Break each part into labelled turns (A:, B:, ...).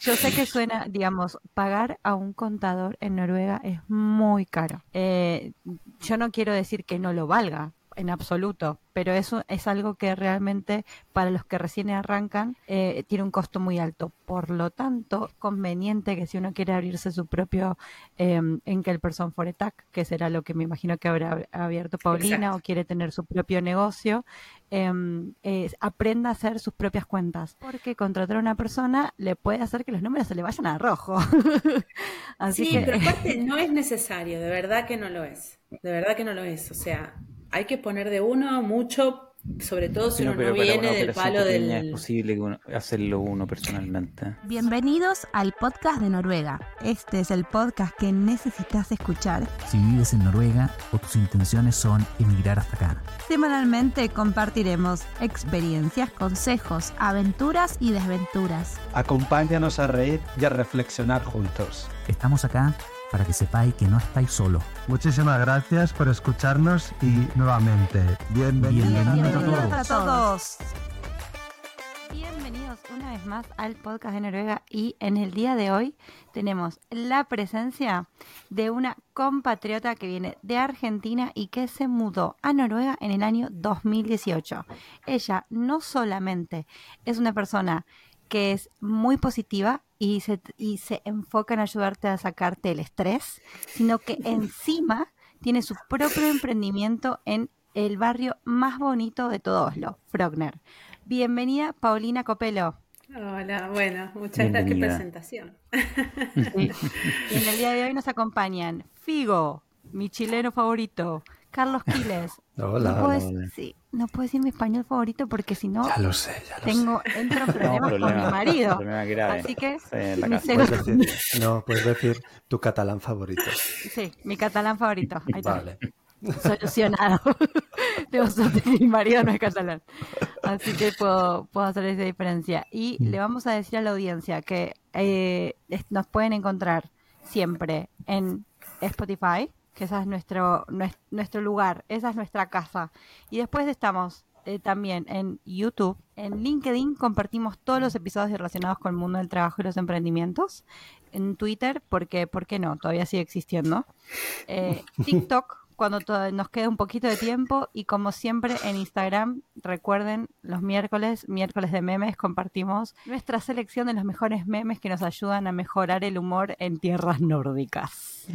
A: yo sé que suena, digamos, pagar a un contador en Noruega es muy caro. Eh, yo no quiero decir que no lo valga, en absoluto, pero eso es algo que realmente para los que recién arrancan eh, tiene un costo muy alto. Por lo tanto, conveniente que si uno quiere abrirse su propio eh, Enkel Person for Attack, que será lo que me imagino que habrá abierto Paulina, o quiere tener su propio negocio, em, aprenda a hacer sus propias cuentas, porque contratar a una persona le puede hacer que los números se le vayan a rojo.
B: Así sí, pero aparte no es necesario, de verdad que no lo es, de verdad que no lo es, o sea hay que poner de uno mucho, sobre todo si uno no viene del palo del...
C: Es posible hacerlo uno personalmente.
A: Bienvenidos al podcast de Noruega. Este es el podcast que necesitas escuchar
D: si vives en Noruega o tus intenciones son emigrar hasta acá.
A: Semanalmente compartiremos experiencias, consejos, aventuras y desventuras.
E: Acompáñanos a reír y a reflexionar juntos.
D: Estamos acá para que sepáis que no estáis solo.
E: Muchísimas gracias por escucharnos y nuevamente, bienvenidos,
A: bienvenidos a todos. Bienvenidos una vez más al podcast de Noruega y en el día de hoy tenemos la presencia de una compatriota que viene de Argentina y que se mudó a Noruega en el año 2018. Ella no solamente es una persona que es muy positiva y se, y se enfoca en ayudarte a sacarte el estrés, sino que encima tiene su propio emprendimiento en el barrio más bonito de todo Oslo, Frogner. Bienvenida, Paulina Copelo.
B: Hola, bueno, muchas gracias. Qué presentación.
A: Y en el día de hoy nos acompañan Figo, mi chileno favorito, Carlos Quiles.
E: Hola,
A: no puedo, Sí, no puedo decir mi español favorito porque si no.
E: Ya lo sé, ya lo
A: tengo,
E: sé.
A: Entro en problemas con mi marido. Así que.
E: mi no, puedes decir tu catalán favorito.
A: Sí, mi catalán favorito.
E: Ahí vale.
A: Solucionado. Mi marido no es catalán. Así que puedo, puedo hacer esa diferencia. Y mm. le vamos a decir a la audiencia que eh, nos pueden encontrar siempre en Spotify que ese es nuestro, nuestro lugar, esa es nuestra casa. Y después estamos eh, también en YouTube, en LinkedIn compartimos todos los episodios relacionados con el mundo del trabajo y los emprendimientos. En Twitter, porque, ¿por qué no? Todavía sigue existiendo. Eh, TikTok, cuando nos queda un poquito de tiempo y como siempre en Instagram, recuerden los miércoles, miércoles de memes, compartimos nuestra selección de los mejores memes que nos ayudan a mejorar el humor en tierras nórdicas.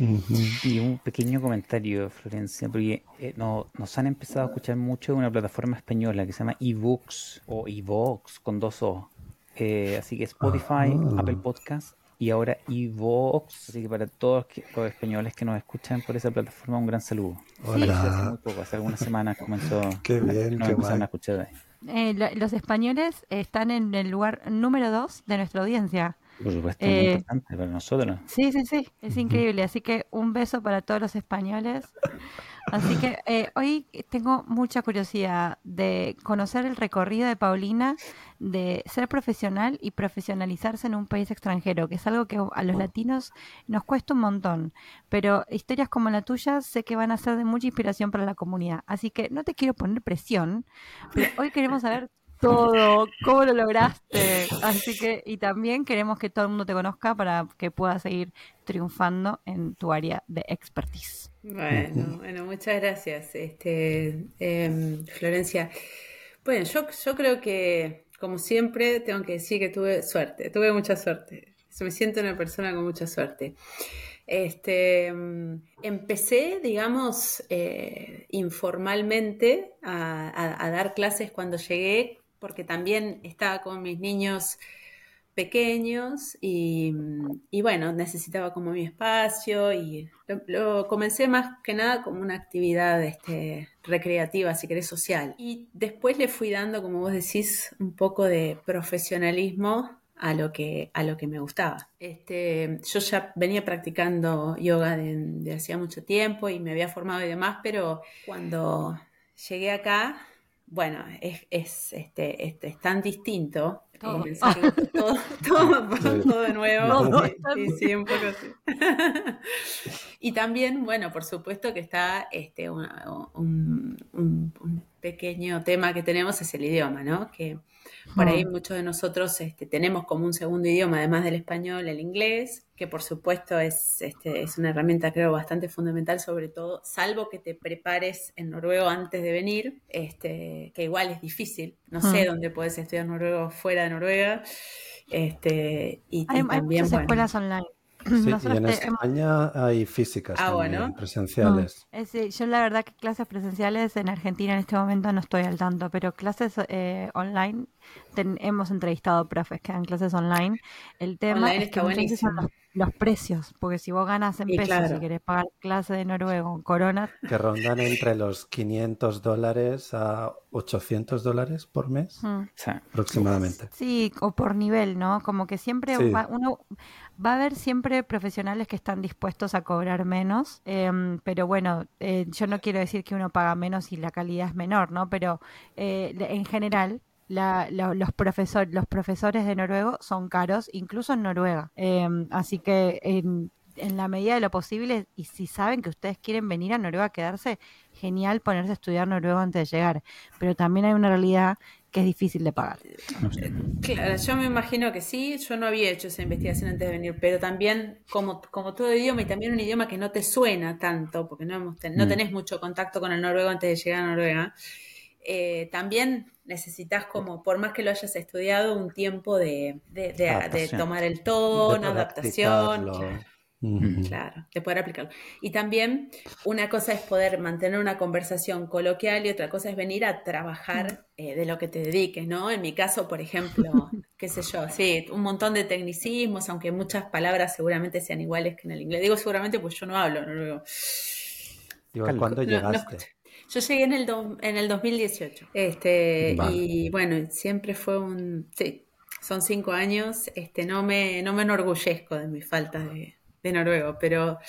C: Y un pequeño comentario, Florencia, porque eh, nos han empezado a escuchar mucho de una plataforma española que se llama eBooks o eVox con dos O. Eh, así que Spotify, ah. Apple Podcast y ahora Evox. Así que para todos los españoles que nos escuchan por esa plataforma, un gran saludo.
E: Hola.
C: Hace muy poco, hace algunas semanas comenzó
E: qué bien, qué
C: a escuchar
A: eh, los españoles están en el lugar número dos de nuestra audiencia.
C: Por supuesto, muy eh, importante para nosotros.
A: Sí, sí, sí, es increíble. Así que un beso para todos los españoles. Así que eh, hoy tengo mucha curiosidad de conocer el recorrido de Paulina, de ser profesional y profesionalizarse en un país extranjero, que es algo que a los latinos nos cuesta un montón. Pero historias como la tuya sé que van a ser de mucha inspiración para la comunidad. Así que no te quiero poner presión, pero hoy queremos saber todo, cómo lo lograste. Así que, y también queremos que todo el mundo te conozca para que puedas seguir triunfando en tu área de expertise.
B: Bueno, bueno, muchas gracias, este, em, Florencia. Bueno, yo, yo creo que, como siempre, tengo que decir que tuve suerte, tuve mucha suerte. Me siento una persona con mucha suerte. Este, em, empecé, digamos, eh, informalmente a, a, dar clases cuando llegué porque también estaba con mis niños pequeños y, bueno, necesitaba como mi espacio y lo, comencé más que nada como una actividad este, recreativa, si querés, social. Y después le fui dando, como vos decís, un poco de profesionalismo a lo que, a lo que me gustaba. Este, yo ya venía practicando yoga de hacía mucho tiempo y me había formado y demás, pero cuando llegué acá bueno, es, es, este, este, es tan distinto. Todo. todo, todo, de nuevo. sí, sí, un poco así. y también, bueno, por supuesto que está este, un, pequeño tema que tenemos es el idioma, ¿no? Que por ahí muchos de nosotros este, tenemos como un segundo idioma, además del español, el inglés, que por supuesto es, este, es una herramienta creo bastante fundamental, sobre todo, salvo que te prepares en noruego antes de venir, este, que igual es difícil. No sé dónde puedes estudiar noruego fuera de Noruega. Este, y,
A: Hay, hay
B: también,
A: muchas
B: bueno,
A: escuelas online.
F: Sí, y en
A: te- hemos-
F: España hay físicas
B: Ah,
F: también,
B: bueno.
F: presenciales.
A: Eh, sí, yo la verdad que clases presenciales en Argentina en este momento no estoy al tanto, pero clases eh, online, ten- hemos entrevistado profes que dan clases online. El tema
B: Online
A: es que veces son los, los precios, porque si vos ganas en
B: Y
A: pesos
B: claro.
A: y querés pagar clase de noruego en corona,
F: que rondan entre los 500 dólares a 800 dólares por mes
A: mm,
F: aproximadamente.
A: sí, o por nivel, ¿no? Como que siempre
F: Sí.
A: va, uno va a haber siempre profesionales que están dispuestos a cobrar menos, em, pero bueno, eh, yo no quiero decir que uno paga menos y la calidad es menor, ¿no? Pero eh, en general la- la- los, profesor, los profesores de noruego son caros, incluso en Noruega. Em, así que en, en la medida de lo posible, y si saben que ustedes quieren venir a Noruega a quedarse, genial ponerse a estudiar noruego antes de llegar. Pero también hay una realidad que es difícil de pagar.
B: Claro, yo me imagino que sí, yo no había hecho esa investigación antes de venir, pero también como, como todo idioma y también un idioma que no te suena tanto, porque no, hemos ten- no
C: Mm.
B: tenés mucho contacto con el noruego antes de llegar a Noruega, eh, también necesitas como, por más que lo hayas estudiado, un tiempo de, de- de- de
C: Adaptación.
B: tomar el tono, adaptación, claro. De poder aplicarlo. Y también una cosa es poder mantener una conversación coloquial y otra cosa es venir a trabajar eh, de lo que te dediques, ¿no? En mi caso, por ejemplo, qué sé yo, sí, un montón de tecnicismos, aunque muchas palabras seguramente sean iguales que en el inglés. Digo seguramente pues yo no hablo noruego.
F: Digo. ¿cuándo
B: No, no
F: llegaste?
B: Yo llegué en el, do- en el 2018. Este,
F: Vale.
B: Y bueno, siempre fue un... Sí, son cinco años. Este, no, me, no me enorgullezco de mi falta de, de noruego, pero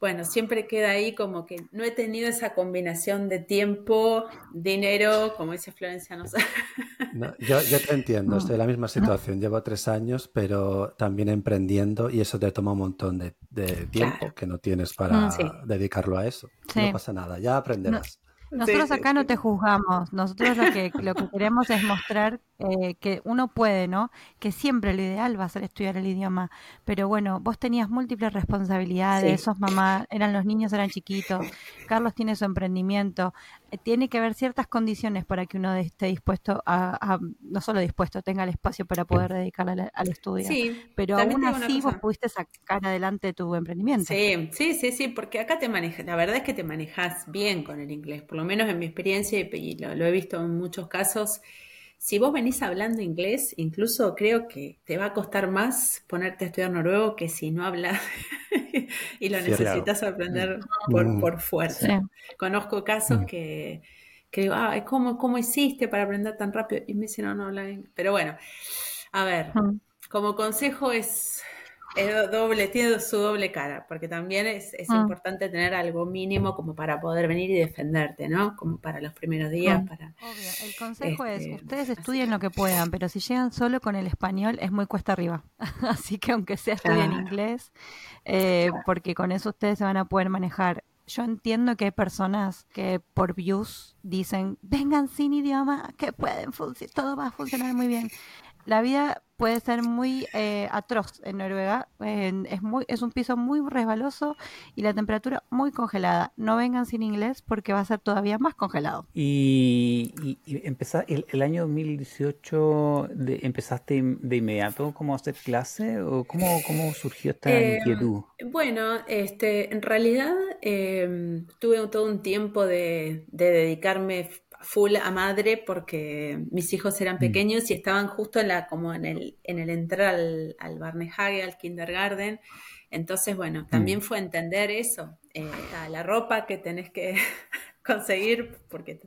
B: bueno, siempre queda ahí como que no he tenido esa combinación de tiempo, dinero, como dice Florencia, no sé.
F: No, yo, yo te entiendo, estoy en la misma situación. Llevo tres años, pero también emprendiendo y eso te toma un montón de, de tiempo
B: Claro.
F: que no tienes para
A: Mm,
B: sí.
F: dedicarlo a eso.
A: Sí.
F: No pasa nada, ya aprenderás.
A: Nosotros
B: Sí,
A: acá
B: sí,
A: no te juzgamos, nosotros lo que, lo que queremos es mostrar eh, que uno puede, ¿no? Que siempre lo ideal va a ser estudiar el idioma, pero bueno, vos tenías múltiples responsabilidades,
B: Sí.
A: sos mamá, eran los niños eran chiquitos, Carlos tiene su emprendimiento, tiene que haber ciertas condiciones para que uno esté dispuesto a, a- no solo dispuesto, tenga el espacio para poder dedicarle al, al estudio,
B: Sí,
A: pero
B: también
A: aún así vos pudiste sacar adelante tu emprendimiento.
B: Sí, sí, sí, sí, porque acá te manejas, la verdad es que te manejas bien con el inglés, por lo menos en mi experiencia y y lo, lo he visto en muchos casos. Si vos venís hablando inglés, incluso creo que te va a costar más ponerte a estudiar noruego que si no hablas y lo
F: Sí,
B: necesitas aprender por,
F: Mm.
B: por fuerza. Conozco casos
F: Mm.
B: que, que digo, ah, ¿cómo, ¿cómo hiciste para aprender tan rápido? Y me dicen, no, no habla inglés. Pero bueno, a ver,
A: Mm.
B: como consejo es, es do- doble, tiene su doble cara, porque también es, es
A: Mm.
B: importante tener algo mínimo como para poder venir y defenderte, ¿no? Como para los primeros días, para...
A: Obvio, el consejo
B: Este,
A: es, ustedes
B: así
A: estudien lo que puedan, pero si llegan solo con el español es muy cuesta arriba. Así que aunque sea estudien
B: Claro.
A: inglés, eh, porque con eso ustedes se van a poder manejar. Yo entiendo que hay personas que por views dicen, vengan sin idioma, que pueden funcionar, todo va a funcionar muy bien. La vida puede ser muy eh, atroz en Noruega, en- es, muy, es un piso muy resbaloso y la temperatura muy congelada. No vengan sin inglés porque va a ser todavía más congelado.
C: Y, y, y empezá- el, el año 2018, de- ¿empezaste de inmediato como a hacer clase? ¿O cómo, cómo surgió esta
B: Eh,
C: inquietud?
B: Bueno, este, en realidad eh, tuve todo un tiempo de, de dedicarme full a madre porque mis hijos eran pequeños y estaban justo en la, como en el, en el entrar al, al Barnehage, al kindergarten. Entonces, bueno, también fue entender eso, eh, a la ropa que tenés que conseguir, porque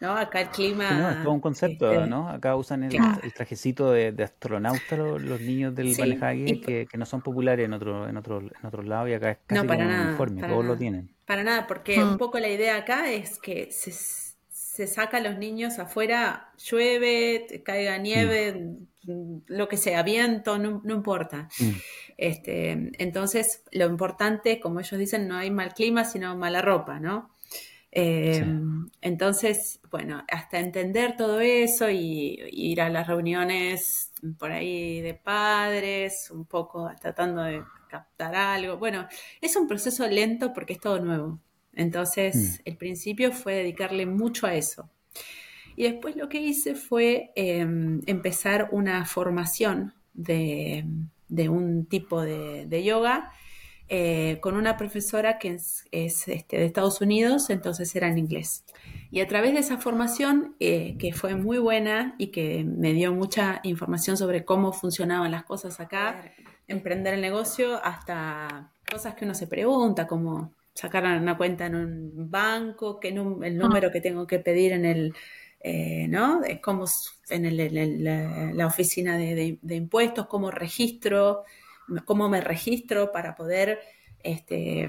B: ¿no? acá el clima...
C: Sí, no, es todo un concepto,
B: este,
C: ¿no? Acá usan el,
B: claro.
C: el trajecito de, de astronauta lo- los, niños del
B: Sí, y-
C: que, que no son populares en otro, en otro, en otros lados y acá es casi
B: No, para
C: como un
B: nada,
C: uniforme,
B: para
C: todos lo
B: nada.
C: tienen.
B: Para nada, porque
A: Mm.
B: un poco la idea acá es que se, se saca a los niños afuera, llueve, caiga nieve, mm, lo que sea, viento, no, no importa.
C: Mm.
B: Este, entonces, lo importante, como ellos dicen, no hay mal clima, sino mala ropa, ¿no? Eh, entonces, bueno, hasta entender todo eso y, y ir a las reuniones por ahí de padres, un poco tratando de captar algo. Bueno, es un proceso lento porque es todo nuevo. Entonces, el principio fue dedicarle mucho a eso. Y después lo que hice fue em, empezar una formación de, de un tipo de, de yoga eh, con una profesora que es, es, este, de Estados Unidos, entonces era en inglés. Y a través de esa formación, eh, que fue muy buena y que me dio mucha información sobre cómo funcionaban las cosas acá, emprender el negocio, hasta cosas que uno se pregunta, como sacar una cuenta en un banco, que num el número que tengo que pedir en el, eh, ¿no? Es como en, el, en el, la, la, oficina de, de, de, impuestos, cómo registro, cómo me registro para poder, este,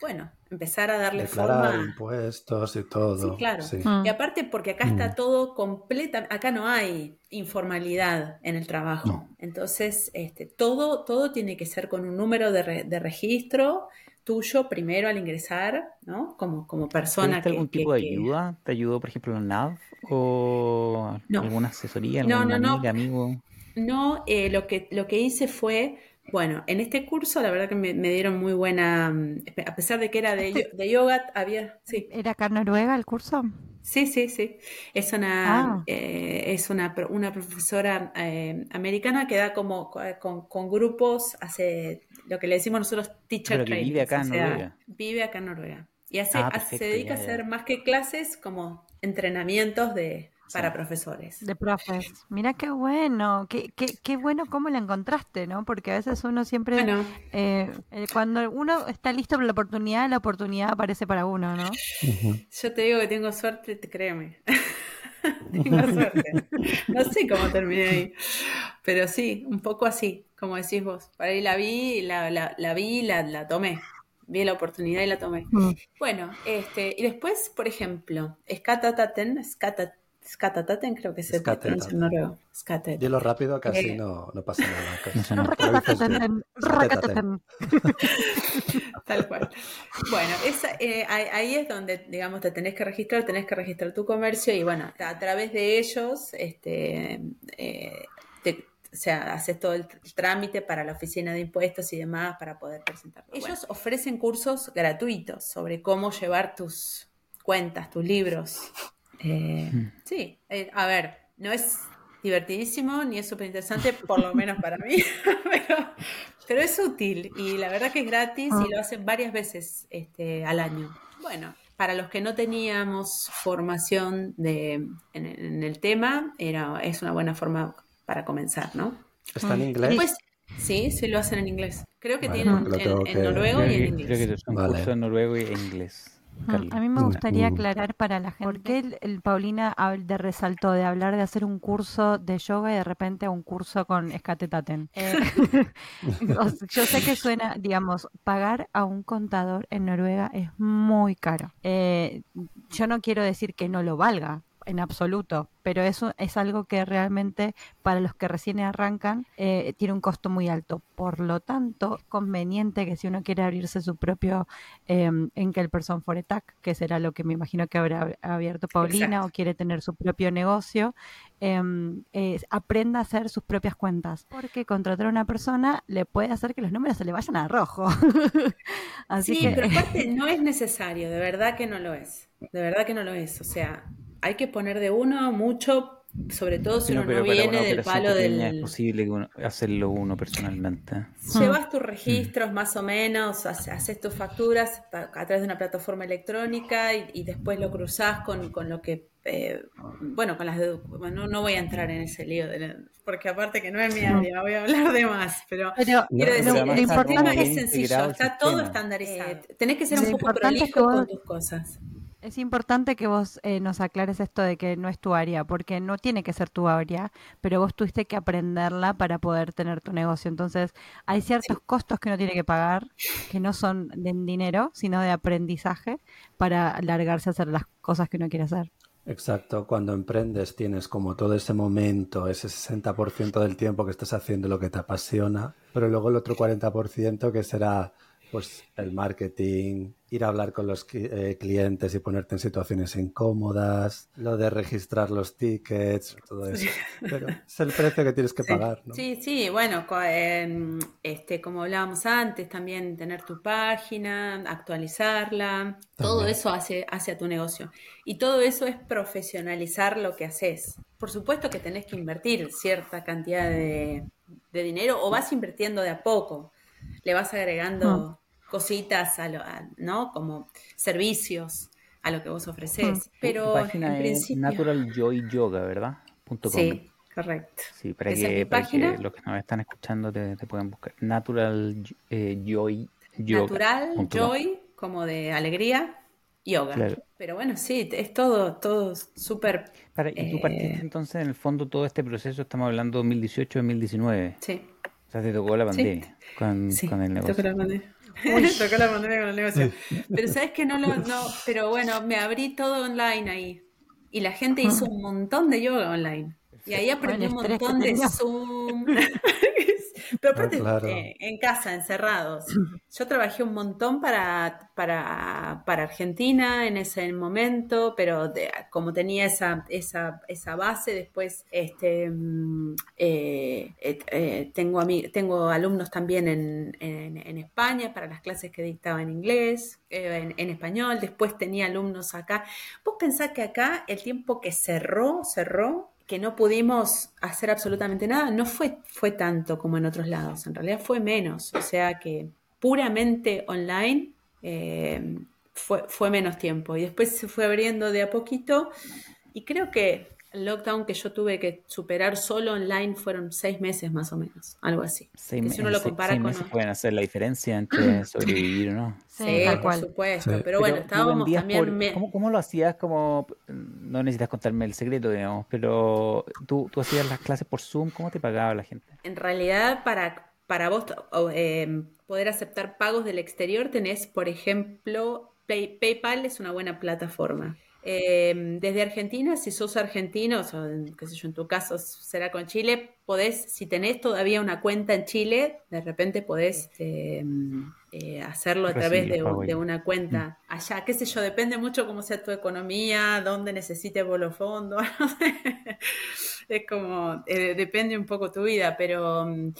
B: bueno, empezar a darle
F: Declarar
B: forma.
F: impuestos y todo.
B: Sí, claro.
F: Sí.
B: Y aparte porque acá está todo completa, acá no hay informalidad en el trabajo.
F: No.
B: Entonces, este, todo, todo tiene que ser con un número de, re, de registro tuyo primero al ingresar, ¿no? Como, como persona
C: que,
B: que,
C: algún tipo
B: que,
C: de ayuda? ¿Te ayudó, por ejemplo, el NAV? ¿O
B: no.
C: alguna asesoría?
B: No,
C: ¿Alguna
B: no,
C: amiga,
B: no.
C: amigo?
B: No, eh, lo, que, lo que hice fue, bueno, en este curso la verdad que me, me dieron muy buena, a pesar de que era de, de yoga, había, sí.
A: ¿Era acá en Noruega el curso?
B: Sí, sí, sí. Es una, ah. eh, es una, una profesora eh, americana que da como con, con, grupos, hace lo que le decimos nosotros teacher
C: training. Vive acá en
B: o sea,
C: Noruega.
B: Vive acá en Noruega. Y hace,
C: ah,
B: hace se dedica ya, ya. a hacer más que clases como entrenamientos de, para profesores.
A: De profes. Mira qué bueno, qué, qué, qué, bueno cómo la encontraste, ¿no? Porque a veces uno siempre,
B: bueno.
A: eh, cuando uno está listo para la oportunidad, la oportunidad aparece para uno, ¿no?
B: Uh -huh. Yo te digo que tengo suerte, créeme. tengo suerte. No sé cómo terminé ahí, pero sí, un poco así, como decís vos. Para ahí la vi, la, la, la vi, la, la tomé vi la oportunidad y la tomé. Mm. Bueno, este, y después, por ejemplo, Skatataten, Skatat, Skatataten creo que se pronuncia en noruego. Skatet.
F: Dilo rápido, casi eh. no, no pasa nada.
B: Tal cual. Bueno, esa, eh, ahí es donde, digamos, te tenés que registrar, tenés que registrar tu comercio y bueno, a través de ellos, este, eh, te, o sea, haces todo el trámite para la oficina de impuestos y demás para poder presentarlo. Ellos bueno. ofrecen cursos gratuitos sobre cómo llevar tus cuentas, tus libros. Eh. Sí, eh, a ver, no es divertidísimo ni es súper interesante, por lo menos para mí, pero, pero, es útil y la verdad que es gratis y lo hacen varias veces este, al año. Bueno, para los que no teníamos formación de, en, en el tema, era, es una buena forma para comenzar, ¿no?
F: ¿Está en inglés?
B: Después, sí, sí lo hacen en inglés. Creo que vale, tienen en, en, noruego
C: creo
B: y en inglés.
C: Creo que es un vale. en noruego y en inglés.
A: A mí me gustaría aclarar para la gente por qué el, el Paulina de resaltó de hablar de hacer un curso de yoga y de repente un curso con escatetaten. Eh, yo sé que suena, digamos, pagar a un contador en Noruega es muy caro. Eh, yo no quiero decir que no lo valga, en absoluto, pero eso es algo que realmente para los que recién arrancan eh, tiene un costo muy alto. Por lo tanto, conveniente que si uno quiere abrirse su propio eh, Enkel Person Foretac, que será lo que me imagino que habrá abierto Paulina, Exacto. o quiere tener su propio negocio, eh, aprenda a hacer sus propias cuentas, porque contratar a una persona le puede hacer que los números se le vayan a rojo.
B: Así sí, que... pero aparte no es necesario, de verdad que no lo es, de verdad que no lo es, o sea, hay que poner de uno mucho, sobre todo si uno no viene del palo del...
C: Es posible uno, hacerlo uno personalmente.
B: Llevas tus registros mm. más o menos, haces tus facturas a través de una plataforma electrónica y, y después lo cruzás con, con lo que... Eh, bueno, con las bueno, no voy a entrar en ese lío, de, porque aparte que no es mi área, voy a hablar de más, pero, pero quiero decir, no, el tema es sencillo, está todo estandarizado. Eh, tenés que ser un poco prolijo con tus cosas.
A: Es importante que vos eh, nos aclares esto de que no es tu área, porque no tiene que ser tu área, pero vos tuviste que aprenderla para poder tener tu negocio. Entonces, hay ciertos sí. costos que uno tiene que pagar, que no son de dinero, sino de aprendizaje, para largarse a hacer las cosas que uno quiere hacer.
F: Exacto, cuando emprendes tienes como todo ese momento, ese 60% del tiempo que estás haciendo lo que te apasiona, pero luego el otro 40% que será pues el marketing, ir a hablar con los eh, clientes y ponerte en situaciones incómodas, lo de registrar los tickets, todo eso. Pero es el precio que tienes que pagar, ¿no?
B: Sí, sí, bueno, este, como hablábamos antes, también tener tu página, actualizarla, todo eso hace, hace a tu negocio. Y todo eso es profesionalizar lo que haces. Por supuesto que tenés que invertir cierta cantidad de, de dinero o vas invirtiendo de a poco, le vas agregando cositas a lo, a- ¿no? Como servicios a lo que vos ofreces. Pero
C: página
B: en
C: es
B: principio...
C: Natural Joy Yoga, ¿verdad? Punto com.
B: Sí, correcto.
C: Sí, para que, para que los que nos están escuchando te, te puedan buscar. Natural eh, Joy Yoga.
B: Natural, joy, como de alegría, yoga.
C: Claro.
B: Pero bueno, sí, es todo, todo súper,
C: Para- y tú
B: Eh,
C: partiste entonces, en el fondo, todo este proceso, estamos hablando 2018-2019.
B: sí,
C: O sea, te tocó la pandemia con,
B: sí,
C: con el negocio.
B: tocó la pandemia. Tocó la pandemia con el negocio. Pero sabes que no lo, no, pero bueno, me abrí todo online ahí. Y la gente hizo un montón de yoga online. Y ahí aprendí un montón de. Zoom. Pero aparte,
F: Ah, claro.
B: eh, en casa, encerrados. Yo trabajé un montón para, para, para Argentina en ese momento, pero de- como tenía esa, esa, esa base, después este, mm, eh, eh, tengo, tengo alumnos también en, en- en España para las clases que dictaba en inglés, eh, en, en español, después tenía alumnos acá. Vos pensás que acá el tiempo que cerró, cerró, que no pudimos hacer absolutamente nada, no fue, fue tanto como en otros lados, en realidad fue menos, o sea que puramente online eh, fue, fue menos tiempo. Y después se fue abriendo de a poquito y creo que el lockdown que yo tuve que superar solo online fueron seis meses más o menos, algo así.
C: Seis,
B: que
C: me-
B: si uno lo
C: seis-
B: compara
C: seis
B: con...
C: meses pueden hacer la diferencia entre sobrevivir o no.
A: Sí,
B: Sí,
A: tal
B: por
A: cual.
B: supuesto,
F: Sí.
B: pero bueno, estábamos también...
C: por-
B: me-
C: ¿cómo, cómo lo hacías? Como, no necesitas contarme el secreto, digamos, pero tú, tú hacías las clases por Zoom, ¿cómo te pagaba la gente?
B: En realidad, para, para vos o, eh, poder aceptar pagos del exterior, tenés, por ejemplo, Pay- PayPal es una buena plataforma. Eh, desde Argentina, si sos argentino, o sea, qué sé yo, en tu caso será con Chile, podés, si tenés todavía una cuenta en Chile, de repente podés este, eh, hacerlo a través de, de una cuenta allá, qué sé yo, depende mucho cómo sea tu economía, dónde necesites vos los fondos. Es como, eh, depende un poco tu vida, pero mm,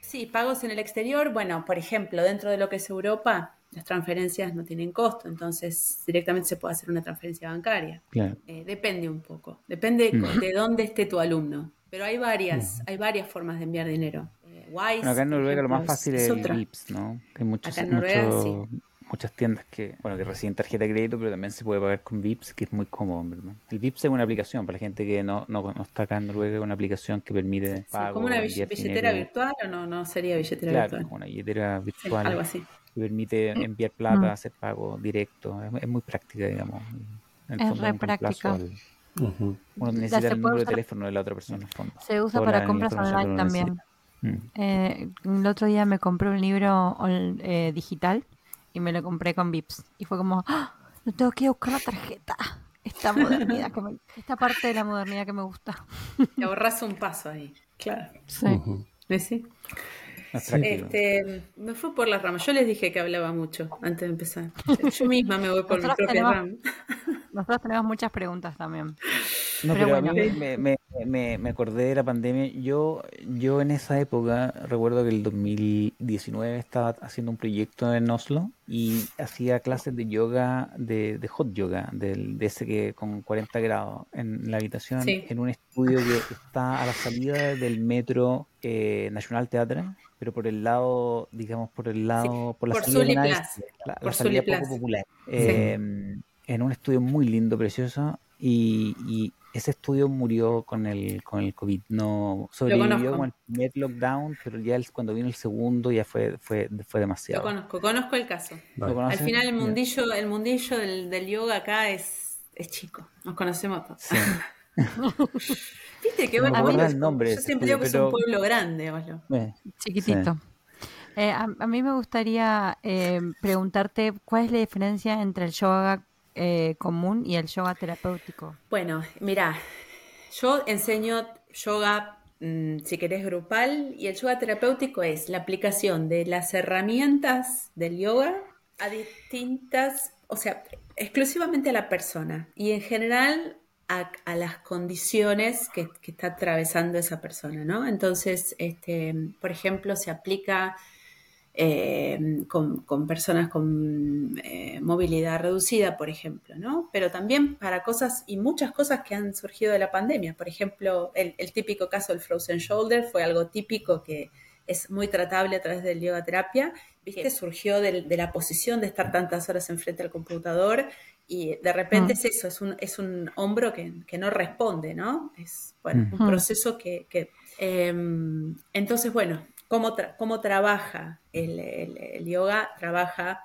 B: sí, pagos en el exterior, bueno, por ejemplo, dentro de lo que es Europa, las transferencias no tienen costo, entonces directamente se puede hacer una transferencia bancaria.
C: Claro.
B: Eh, depende un poco, depende
C: Mm.
B: de dónde esté tu alumno, pero hay varias, hay varias formas de enviar dinero. Eh, Wise,
C: Bueno, acá en Noruega lo más fácil
B: es
C: el. VIPS, ¿no? Que hay muchos,
B: Acá en Noruega,
C: muchos- muchas tiendas que, bueno, que reciben tarjeta de crédito, pero también se puede pagar con VIPS, que es muy cómodo, ¿verdad? El VIPS es una aplicación, para la gente que no, no, no está acá en Noruega, es una aplicación que permite
B: Sí,
C: pago,
B: ¿Como una billetera
C: dinero.
B: virtual o no? No sería billetera
C: Claro,
B: virtual.
C: como una billetera
B: Sí,
C: virtual
B: algo así.
C: Permite enviar plata, hacer pago directo. Es, es muy práctica, digamos. En el
A: Es re práctica.
C: al-. Uno necesita
A: se
C: el número de teléfono de la otra persona, en el fondo.
A: Se usa para compras online también.
C: Mm.
A: Eh, el otro día me compré un libro eh, digital y me lo compré con Vips. Y fue como, ¡Ah! no tengo que ir a buscar la tarjeta. Esta modernidad que me- esta parte de la modernidad que me gusta.
B: Te ahorras un paso ahí. Claro.
A: Sí.
B: ¿Eh, sí? Este, me fue por las ramas. Yo les dije que hablaba mucho antes de empezar. Yo misma me voy por mi propia
A: tenemos-
B: rama.
A: Nosotros tenemos muchas preguntas también.
C: No,
A: Pero
C: pero, a
A: bueno.
C: mí me, me, me, me acordé de la pandemia. Yo, yo en esa época recuerdo que el 2019 estaba haciendo un proyecto en Oslo y hacía clases de yoga, de, de hot yoga, del, de ese que con 40 grados en la habitación,
B: Sí.
C: en un estudio que está a la salida del metro eh, National Theatre, pero por el lado, digamos, por el lado, por la
B: por
C: salida, la, la
B: Por
C: salida
B: Sully
C: poco popular. Eh, en un estudio muy lindo, precioso, y, y ese estudio murió con el, con el COVID. No sobrevivió con el primer lockdown, pero ya el- cuando vino el segundo ya fue, fue, fue
B: Lo
C: demasiado.
B: conozco, conozco el caso.
C: ¿Lo
F: Vale.
B: Al final el mundillo, el mundillo del, del yoga acá es, es chico. Nos conocemos todos.
C: Sí.
B: Viste qué
C: No nombre de
B: Yo siempre digo que es un pueblo grande, Oslo.
C: Eh,
A: Chiquitito. Eh, a, a mí me gustaría eh, preguntarte cuál es la diferencia entre el yoga eh, común y el yoga terapéutico.
B: Bueno, mira, yo enseño yoga mm, si querés, grupal. Y el yoga terapéutico es la aplicación de las herramientas del yoga a distintas, o sea, exclusivamente a la persona y en general a, a las condiciones que, que está atravesando esa persona, ¿no? Entonces, este, por ejemplo, se aplica eh, con, con personas con eh, movilidad reducida, por ejemplo, ¿no? Pero también para cosas y muchas cosas que han surgido de la pandemia. Por ejemplo, el, el típico caso del frozen shoulder fue algo típico que es muy tratable a través del yoga terapia, ¿viste? Surgió de, de la posición de estar tantas horas enfrente al computador y de repente
A: Mm.
B: es eso, es un, es un hombro que, que no responde, ¿no? Es, bueno, un
A: Ujú.
B: proceso que... que, em, entonces, bueno, ¿cómo, tra- cómo trabaja el, el- el yoga? Trabaja,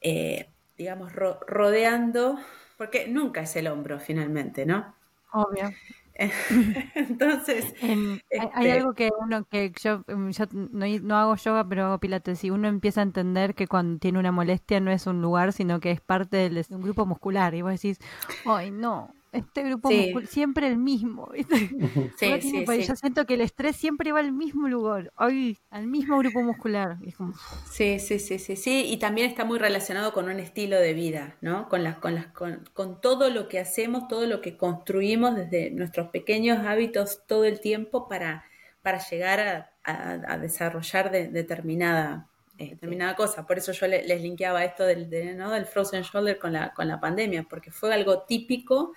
B: eh, digamos, ro- rodeando, porque nunca es el hombro finalmente, ¿no?
A: Obvio.
B: Entonces,
A: Em, hay- hay
B: Este-
A: algo que uno que yo, em, yo no, no hago yoga, pero hago pilates y uno empieza a entender que cuando tiene una molestia no es un lugar, sino que es parte del- de un grupo muscular. Y vos decís, ay, no, este grupo
B: Sí.
A: muscular, siempre el mismo.
B: sí.
A: Yo siento que el estrés siempre va al mismo lugar, al mismo grupo muscular. Como,
B: Sí, sí, sí, sí, sí, y también está muy relacionado con un estilo de vida, ¿no? Con las, con las, con, con todo lo que hacemos, todo lo que construimos desde nuestros pequeños hábitos todo el tiempo para, para llegar a, a- a desarrollar de- determinada, eh, determinada cosa. Por eso yo le- les linkeaba esto del, de- ¿no? del frozen shoulder con la, con la pandemia, porque fue algo típico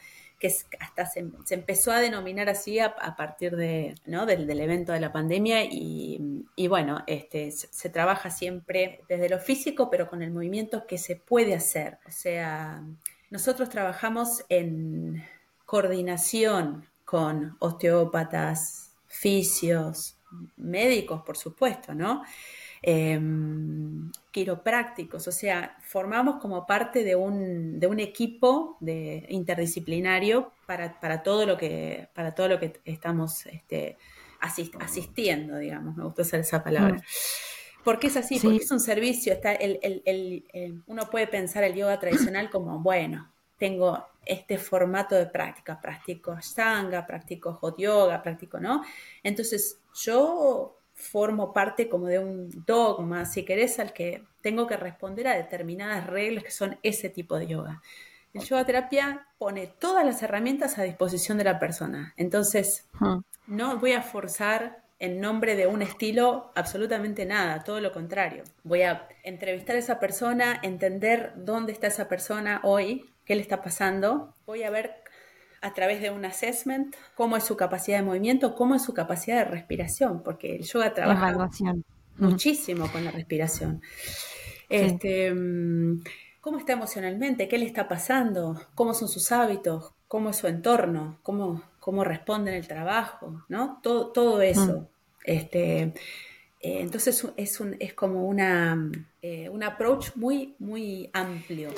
B: que hasta se, empezó a denominar así a, partir de, ¿no? del, evento de la pandemia y, y bueno, este, se, se trabaja siempre desde lo físico, pero con el movimiento que se puede hacer. O sea, nosotros trabajamos en coordinación con osteópatas, fisios, médicos, por supuesto, ¿no? Em, quiroprácticos, o sea, formamos como parte de un, de un equipo de, interdisciplinario para, para todo lo que, para todo lo que estamos este, asist- asistiendo, digamos, me gusta usar esa palabra. Porque es así,
A: Sí.
B: porque es un servicio, está el, el- el- el- uno puede pensar el yoga tradicional como, bueno, tengo este formato de práctica, practico ashtanga, practico hot yoga, practico, ¿no? Entonces, yo formo parte como de un dogma, si querés, al que tengo que responder a determinadas reglas que son ese tipo de yoga. El yoga terapia pone todas las herramientas a disposición de la persona. Entonces, no voy a forzar en nombre de un estilo absolutamente nada, todo lo contrario. Voy a entrevistar a esa persona, entender dónde está esa persona hoy, qué le está pasando. Voy a ver a través de un assessment cómo es su capacidad de movimiento, cómo es su capacidad de respiración, porque el yoga trabaja
A: evaluación.
B: muchísimo con la respiración. Este, mm, ¿Cómo está emocionalmente? ¿Qué le está pasando? ¿Cómo son sus hábitos? ¿Cómo es su entorno? ¿Cómo, cómo responde en el trabajo? ¿no? Todo, todo eso. Este, eh, entonces es, un, es como una, eh, un approach muy, muy amplio.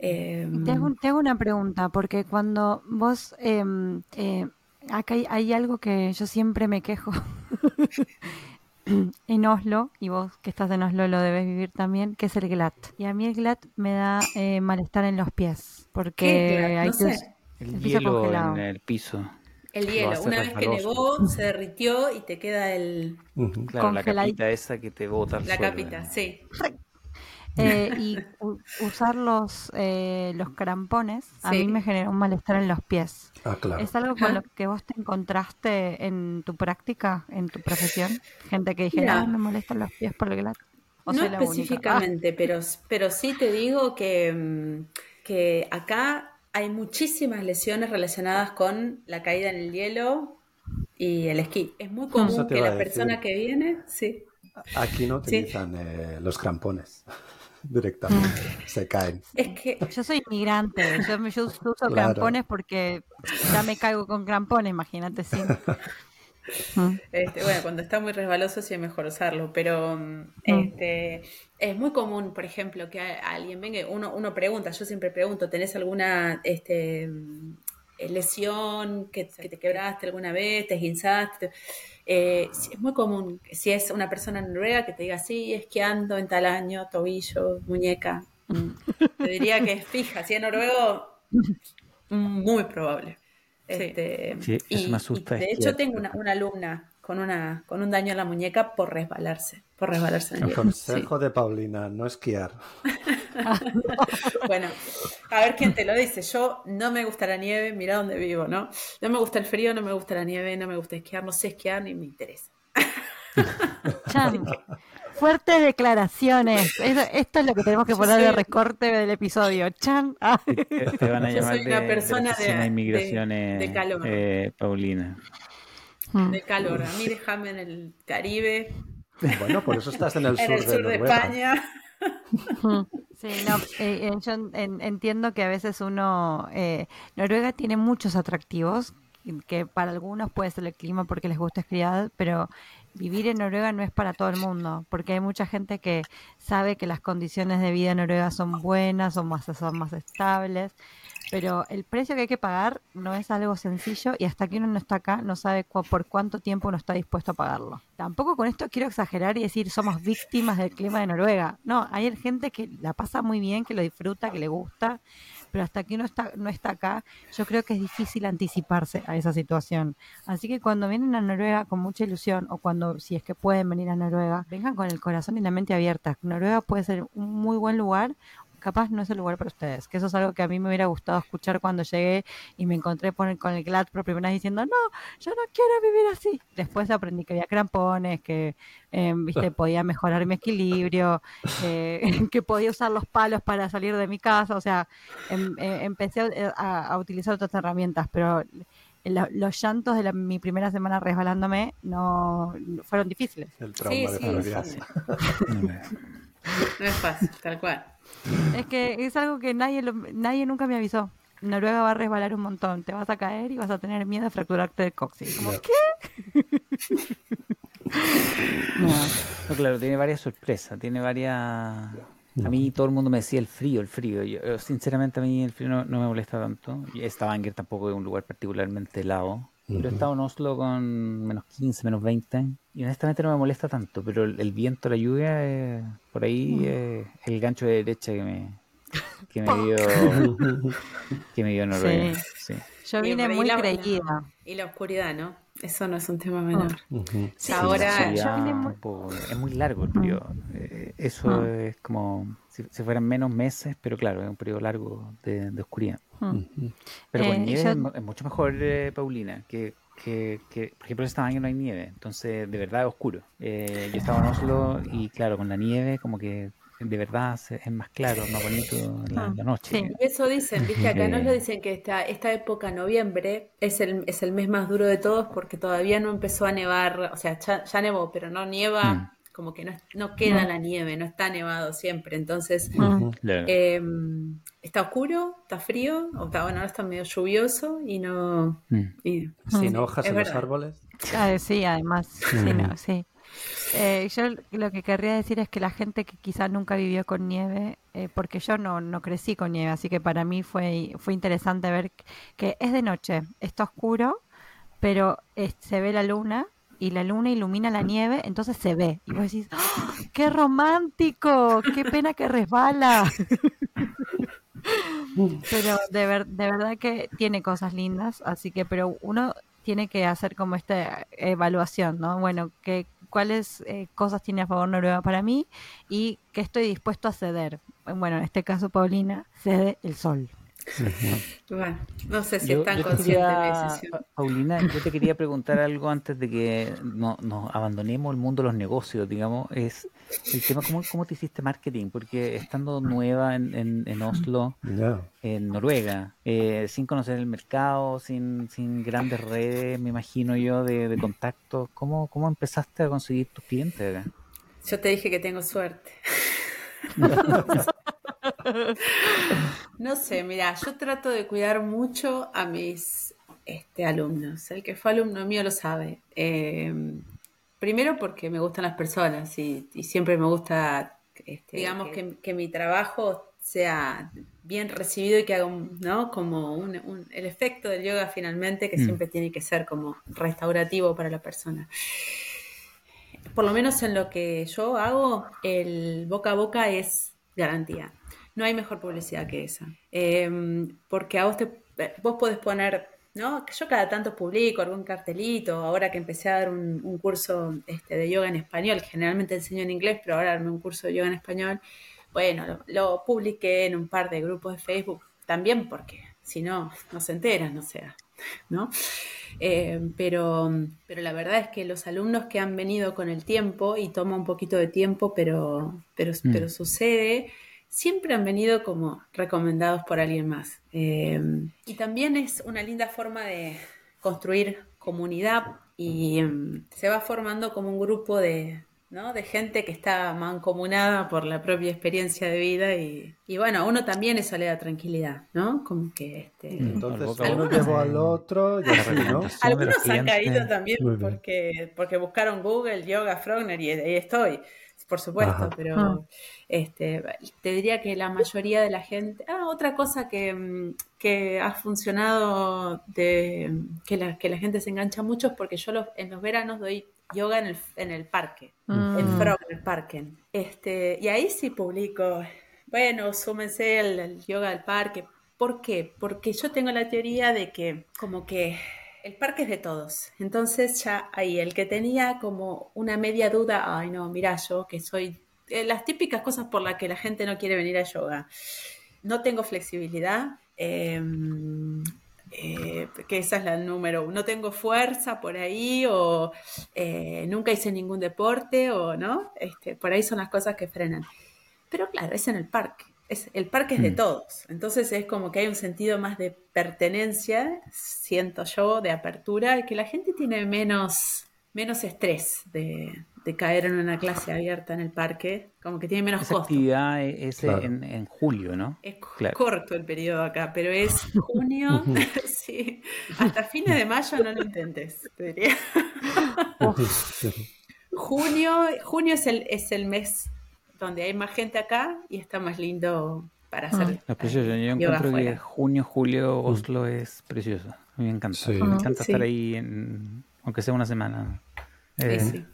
B: Eh,
A: Te hago, te hago una pregunta, porque cuando vos, em, eh, acá hay, hay algo que yo siempre me quejo en Oslo, y vos que estás en Oslo lo debes vivir también, que es el GLAT. Y a mí el GLAT me da eh, malestar en los pies, porque hay
B: No sé.
C: El
A: el piso
C: hielo
A: congelado.
C: en el piso.
B: El
C: Lo
B: hielo, una vez que nevó, se derritió y te queda el.
C: Claro, la capita esa que te bota al
B: la
C: suelo,
B: capita,
C: ¿no?
B: sí.
A: Eh, y usar los, eh, los crampones a mí me genera un malestar en los pies.
F: Ah, claro.
A: ¿Es algo con lo que vos te encontraste en tu práctica, en tu profesión? Gente que dijera,
B: Mira.
A: "Ah, me molestan los pies por el GLAT. ¿O
B: No específicamente, pero, pero sí te digo que, mm, que acá hay muchísimas lesiones relacionadas con la caída en el hielo y el esquí. Es muy común que la persona que viene, sí,
F: Aquí no
B: Sí.
F: utilizan eh, los crampones directamente, se caen.
B: es que.
A: Yo soy inmigrante, yo, me- yo uso
F: Claro.
A: crampones porque ya me caigo con crampones, imagínate, sí. Mm.
B: Este, bueno, cuando está muy resbaloso sí es mejor usarlo, pero mm, este, es muy común, por ejemplo, que alguien venga, uno, uno pregunta, yo siempre pregunto, ¿tenés alguna este, mm, lesión que, que te quebraste alguna vez, te esguinzaste? Eh, es muy común, si es una persona noruega que te diga, sí, esquiando en tal año, tobillo, muñeca. Mm, Te diría que es fija, si es noruego, mm, muy probable. Este,
C: Sí, eso me asusta
B: de hecho, tengo una, una alumna con, una, con un daño en la muñeca por resbalarse, por resbalarse en
F: El consejo de Paulina, no esquiar.
B: Bueno, a ver quién te lo dice. Yo no me gusta la nieve, mira dónde vivo, ¿no? No me gusta el frío, no me gusta la nieve, no me gusta esquiar, no sé esquiar ni me interesa.
A: Chan, fuertes declaraciones. Eso- esto es lo que tenemos que
B: Yo
A: poner de recorte del episodio. Chan. Ah.
C: Te, te van a
B: Yo
C: llamar
B: soy
C: de,
B: una
C: de
B: persona de-
C: de,
B: de-
C: Inmigraciones,
B: de calor.
C: eh, Paulina.
A: Mm.
B: De calor. A mí déjame en el Caribe,
F: Bueno, por eso estás en el
B: en
F: sur,
B: el sur de. España.
A: Sí, no, eh, eh, yo en- entiendo que a veces uno, eh, Noruega tiene muchos atractivos, que para algunos puede ser el clima porque les gusta esquiar, pero vivir en Noruega no es para todo el mundo, porque hay mucha gente que sabe que las condiciones de vida en Noruega son buenas, son más, son más estables, pero el precio que hay que pagar no es algo sencillo y hasta que uno no está acá no sabe por cuánto tiempo uno está dispuesto a pagarlo. Tampoco con esto quiero exagerar y decir somos víctimas del clima de Noruega. No, hay gente que la pasa muy bien, que lo disfruta, que le gusta, pero hasta que uno está, no está acá, yo creo que es difícil anticiparse a esa situación. Así que cuando vienen a Noruega con mucha ilusión o cuando, si es que pueden venir a Noruega, vengan con el corazón y la mente abierta. Noruega puede ser un muy buen lugar capaz no es el lugar para ustedes. Que eso es algo que a mí me hubiera gustado escuchar cuando llegué y me encontré por- con el GLAD por primera vez diciendo, no, yo no quiero vivir así. Después aprendí que había crampones, que eh, viste, podía mejorar mi equilibrio, eh, que podía usar los palos para salir de mi casa. O sea, em- eh, empecé a, a- a utilizar otras herramientas, pero la- los llantos de la- mi primera semana resbalándome no fueron difíciles.
F: El trauma
B: Sí,
F: de
B: sí, sí. No es fácil, tal cual.
A: Es que es algo que nadie, lo- nadie nunca me avisó. Noruega va a resbalar un montón, te vas a caer y vas a tener miedo de fracturarte el coxis. Como. ¿qué? No.
C: No, claro, tiene varias sorpresas, tiene varias... A mí todo el mundo me decía el frío, el frío. Yo, yo, sinceramente a mí el frío no, no me molesta tanto. Stavanger tampoco es un lugar particularmente helado. Pero he estado en Oslo con menos 15, menos 20 y honestamente no me molesta tanto, pero el, el viento, la lluvia, eh, por ahí eh, el gancho de derecha que me, que me dio que me dio Noruega. Sí.
A: Yo
B: Y
A: vine muy
B: la-
A: creída.
B: Y la oscuridad, ¿no? Eso no es un tema menor.
F: Ujú.
A: Sí,
B: Ahora-
C: Sí,
A: yo vine muy-
C: es muy largo el periodo. Eh, eso
A: Ah.
C: es como si, si fueran menos meses, pero claro, es un periodo largo de, de oscuridad. Pero con
A: Eh,
C: nieve
A: yo-
C: es mucho mejor, eh, Paulina, que, que, que, por ejemplo, en Stavanger no hay nieve, entonces de verdad es oscuro. Eh, yo estaba en Oslo y claro, con la nieve como que de verdad es más claro, más bonito la,
A: Ah,
C: la noche.
A: sí.
B: Eso dicen, viste, acá nos
C: Eh.
B: lo dicen que esta, esta época, noviembre, es el, es el mes más duro de todos porque todavía no empezó a nevar, o sea, ya, ya nevó, pero no nieva,
C: Mm.
B: Como que no, no queda la nieve, no está nevado siempre. Entonces, eh, está oscuro, está frío, o está, bueno, ahora está medio lluvioso y no...
C: Mm.
B: y-
F: Sin
B: sí,
F: hojas en los árboles.
A: Ah, sí, además, sí,
F: Mm.
A: no, sí. Eh, yo lo que querría decir es que la gente que quizá nunca vivió con nieve, eh, porque yo no, no crecí con nieve, así que para mí fue, fue interesante ver que es de noche, está oscuro, pero eh, se ve la luna y la luna ilumina la nieve, entonces se ve. Y vos decís, ¡Ah! ¡qué romántico! ¡Qué pena que resbala! Pero de, ver- de verdad que tiene cosas lindas, así que, pero uno tiene que hacer como esta evaluación, ¿no? Bueno, que, cuáles eh, cosas tiene a favor Noruega para mí y qué estoy dispuesto a ceder. Bueno, en este caso, Paulina, cede el sol.
B: Bueno, no sé si
C: Yo-
B: están
C: yo te
B: conscientes de mi decisión.
C: Pa- Paulina, yo te quería preguntar algo antes de que no- nos abandonemos el mundo de los negocios, digamos, es el tema, ¿cómo, cómo te hiciste marketing? Porque estando nueva en, en, en Oslo, en Noruega, eh, sin conocer el mercado, sin, sin grandes redes, me imagino yo, de, de contactos, ¿cómo, ¿cómo empezaste a conseguir tus clientes acá?
B: Yo te dije que tengo suerte. No sé, mira, yo trato de cuidar mucho a mis este, alumnos. El que fue alumno mío lo sabe. Eh, primero porque me gustan las personas y, y siempre me gusta, este, digamos, que, que mi trabajo sea bien recibido y que haga un, ¿no? como un- un- el efecto del yoga finalmente, que
C: Mm.
B: siempre tiene que ser como restaurativo para la persona por lo menos en lo que yo hago, el boca a boca es garantía. No hay mejor publicidad que esa. Eh, porque a vos, te, vos podés poner ¿no? Yo cada tanto publico algún cartelito, ahora que empecé a dar un, curso este, de yoga en español, generalmente enseño en inglés, pero ahora darme un curso de yoga en español, bueno, lo, lo, publiqué en un par de grupos de Facebook, también porque si no, no se enteran, o sea, ¿no? Eh, pero, pero la verdad es que los alumnos que han venido con el tiempo, y toma un poquito de tiempo, pero, pero, mm. pero sucede, siempre han venido como recomendados por alguien más. Eh, y también es una linda forma de construir comunidad y em, se va formando como un grupo de, ¿no? de gente que está mancomunada por la propia experiencia de vida y, y bueno, uno también eso le da tranquilidad, ¿no? Como que este,
F: mm. Entonces uno llevó al otro y así, ¿no?
B: Algunos han caído también porque, porque buscaron Google, Yoga, Frogner y ahí estoy por supuesto, pero ah. este, te diría que la mayoría de la gente... Ah, otra cosa que, mm, que ha funcionado, de, que, la, que la gente se engancha mucho es porque yo en los veranos doy yoga en el, en el parque, mm. en Frog, en el parque. Este, y ahí sí publico, bueno, súmense el yoga del parque. ¿Por qué? Porque yo tengo la teoría de que como que el parque es de todos. Entonces ya ahí el que tenía como una media duda, ay no, mira yo que soy eh, las típicas cosas por las que la gente no quiere venir a yoga. No tengo flexibilidad, em, eh, que esa es la número uno. No tengo fuerza por ahí o eh, nunca hice ningún deporte o no. Este, por ahí son las cosas que frenan. Pero claro, es en el parque es, el parque es de mm. todos, entonces es como que hay un sentido más de pertenencia, siento yo, de apertura, y que la gente tiene menos, menos estrés de, caer en una clase abierta en el parque, como que tiene menos
C: Esa actividad es en, julio, ¿no?
B: Es corto el periodo acá, pero es junio, sí, hasta fines de mayo no lo intentes, junio, junio es el, es el mes donde hay más gente acá y está más lindo para hacer.
C: Ah, precioso. Yo encuentro que junio, julio, mm. Oslo es precioso. A mí me encanta. Me encanta estar ahí, aunque sea una semana. Eh, sí,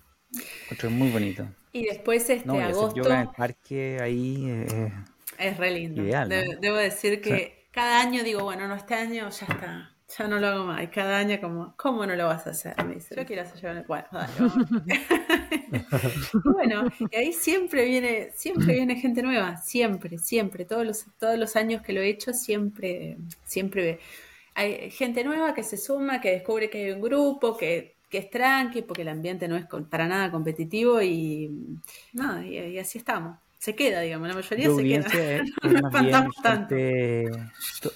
C: Es muy bonito.
B: Y después este no, agosto.
C: yoga en el parque ahí. Eh,
B: es re lindo. Debo decir que cada año digo, bueno, no, este año ya está ya no lo hago más. Y cada año como, ¿cómo no lo vas a hacer? Me dice, yo quiero hacer el Bueno, bueno, y ahí siempre viene, siempre viene gente nueva, siempre, siempre. Todos los, todos los años que lo he hecho, siempre, siempre hay gente nueva que se suma, que descubre que hay un grupo, que, que es tranqui, porque el ambiente no es para nada competitivo y nada, y así estamos se queda, digamos, la mayoría se queda. Es,
C: más bien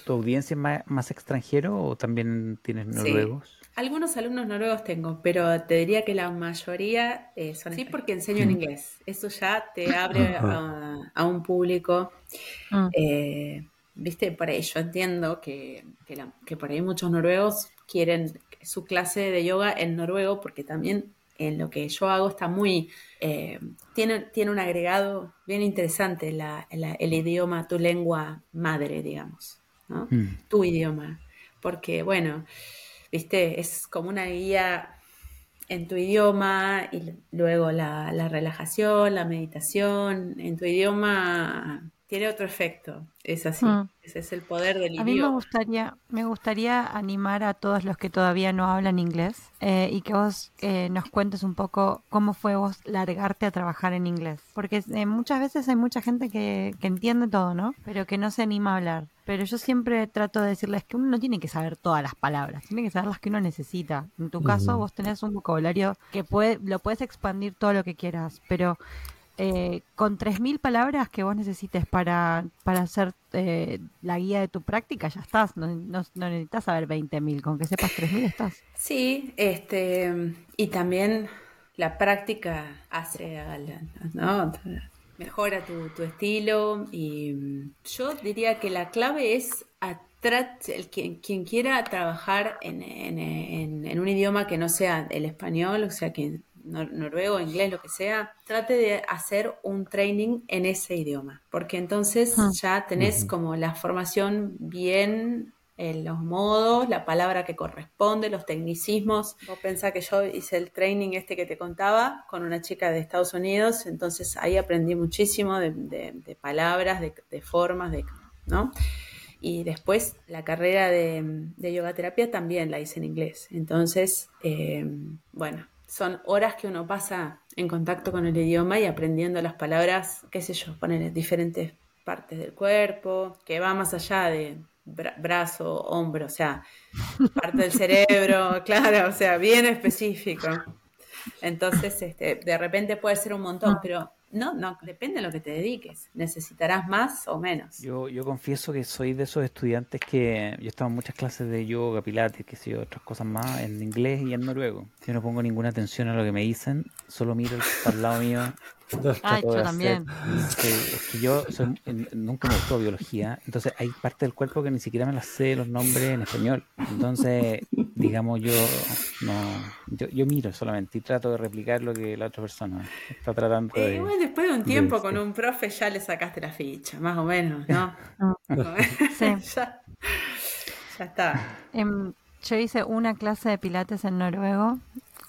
C: ¿Tu, audiencia es más, extranjero o también tienes noruegos?
B: Algunos alumnos noruegos tengo, pero te diría que la mayoría eh, son así porque enseño en mm. inglés. Eso ya te abre a, un público. Mm. Eh, Viste, por ahí yo entiendo que, que por ahí muchos noruegos quieren su clase de yoga en noruego porque también en lo que yo hago está muy, eh, tiene, tiene un agregado bien interesante el idioma, tu lengua madre, digamos, ¿no? Mm. Tu idioma. Porque, bueno, viste, es como una guía en tu idioma y luego la, la relajación, la meditación, en tu idioma tiene otro efecto. Es así. Mm. Ese es el poder del idioma.
A: A mí me gustaría, me gustaría animar a todos los que todavía no hablan inglés eh, y que vos eh, nos cuentes un poco cómo fue vos largarte a trabajar en inglés. Porque eh, muchas veces hay mucha gente que, que entiende todo, ¿no? Pero que no se anima a hablar. Pero yo siempre trato de decirles que uno no tiene que saber todas las palabras, tiene que saber las que uno necesita. En tu caso, vos tenés un vocabulario que puede, lo puedes expandir todo lo que quieras, pero eh, con 3.000 palabras que vos necesites para, para hacer eh, la guía de tu práctica, ya estás. No, necesitas saber 20.000, con que sepas 3.000 estás.
B: Sí, este, y también la práctica hace, ¿no? mejora tu, estilo y yo diría que la clave es el, quien, quien quiera trabajar en, en, en, un idioma que no sea el español, o sea, que noruego, inglés, lo que sea, trate de hacer un training en ese idioma, porque entonces ah. ya tenés como la formación bien en los modos, la palabra que corresponde, los tecnicismos. Vos pensás que yo hice el training este que te contaba con una chica de Estados Unidos, entonces ahí aprendí muchísimo de, palabras, de, formas, de, ¿no? Y después la carrera de, de yoga terapia también la hice en inglés. Entonces, eh, bueno, son horas que uno pasa en contacto con el idioma y aprendiendo las palabras, qué sé yo, poner diferentes partes del cuerpo, que va más allá de bra- brazo, hombro, o sea, parte del cerebro, claro, o sea, bien específico. Entonces, este, de repente puede ser un montón, pero no, no, depende de lo que te dediques. Necesitarás más o menos.
C: Yo, yo confieso que soy de esos estudiantes que yo estaba en muchas clases de yoga, pilates, que sé otras cosas más, en inglés y en noruego. Yo no pongo ninguna atención a lo que me dicen, solo miro al lado mío. Trato de
A: yo
C: hacer-
A: también.
C: Sí, es que yo soy- nunca me gustó biología, entonces hay parte del cuerpo que ni siquiera me las sé los nombres en español. Entonces, digamos, yo no, yo, yo miro solamente y trato de replicar lo que la otra persona está tratando
B: Eh,
C: de.
B: igual después de un tiempo
C: de-
B: con un profe ya le sacaste la ficha, más o menos, ¿no?
A: Sí.
B: ya, ya está.
A: Em, yo hice una clase de pilates en noruego,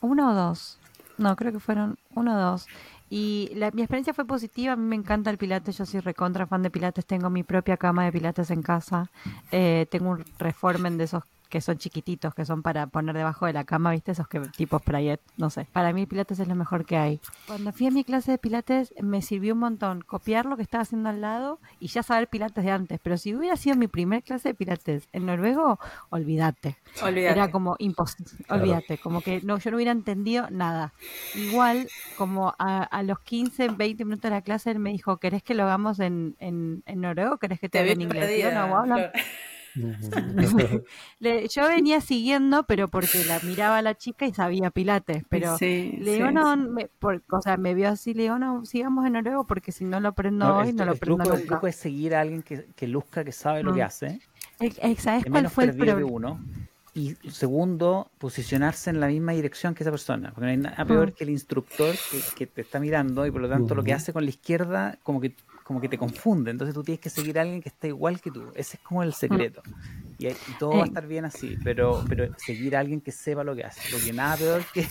A: uno o dos, no, creo que fueron uno o dos. Y la- mi experiencia fue positiva, a mí me encanta el pilates, yo soy recontra fan de pilates, tengo mi propia cama de pilates en casa, eh, tengo un reformen de esos que son chiquititos, que son para poner debajo de la cama, ¿viste? Esos que tipo sprayet, no sé. Para mí pilates es lo mejor que hay. Cuando fui a mi clase de pilates me sirvió un montón copiar lo que estaba haciendo al lado y ya saber pilates de antes, pero si hubiera sido mi primer clase de pilates en noruego, olvídate.
B: Olvídate.
A: Era como imposible, olvídate, como que no, yo no hubiera entendido nada. Igual, como a, a los 15, 20 minutos de la clase, él me dijo, ¿querés que lo hagamos en, en, en noruego querés que te,
B: Te
A: hable en inglés?
B: Perdida,
A: no. Le- yo venía siguiendo, pero porque la miraba a la chica y sabía pilates, pero
B: Sí,
A: le digo,
B: sí,
A: no,
B: sí.
A: me- por- o sea, me vio así, le digo, no, sigamos en noruego porque si no lo aprendo
C: No,
A: hoy,
C: el,
A: no lo aprendo
C: truco, el
A: nunca.
C: truco es seguir a alguien que, que luzca, que sabe lo que
A: Mm.
C: hace,
A: ¿Sabes
C: es
A: cuál
C: menos
A: fue el problema?
C: uno. Y segundo, posicionarse en la misma dirección que esa persona. Porque no hay nada peor
A: Mm.
C: que el instructor que, que te está mirando y por lo tanto lo que hace con la izquierda como que, como que te confunde. Entonces tú tienes que seguir a alguien que está igual que tú. Ese es como el secreto. Y, y todo va a
A: Eh.
C: estar bien así, pero, pero seguir a alguien que sepa lo que hace. Lo que nada peor que,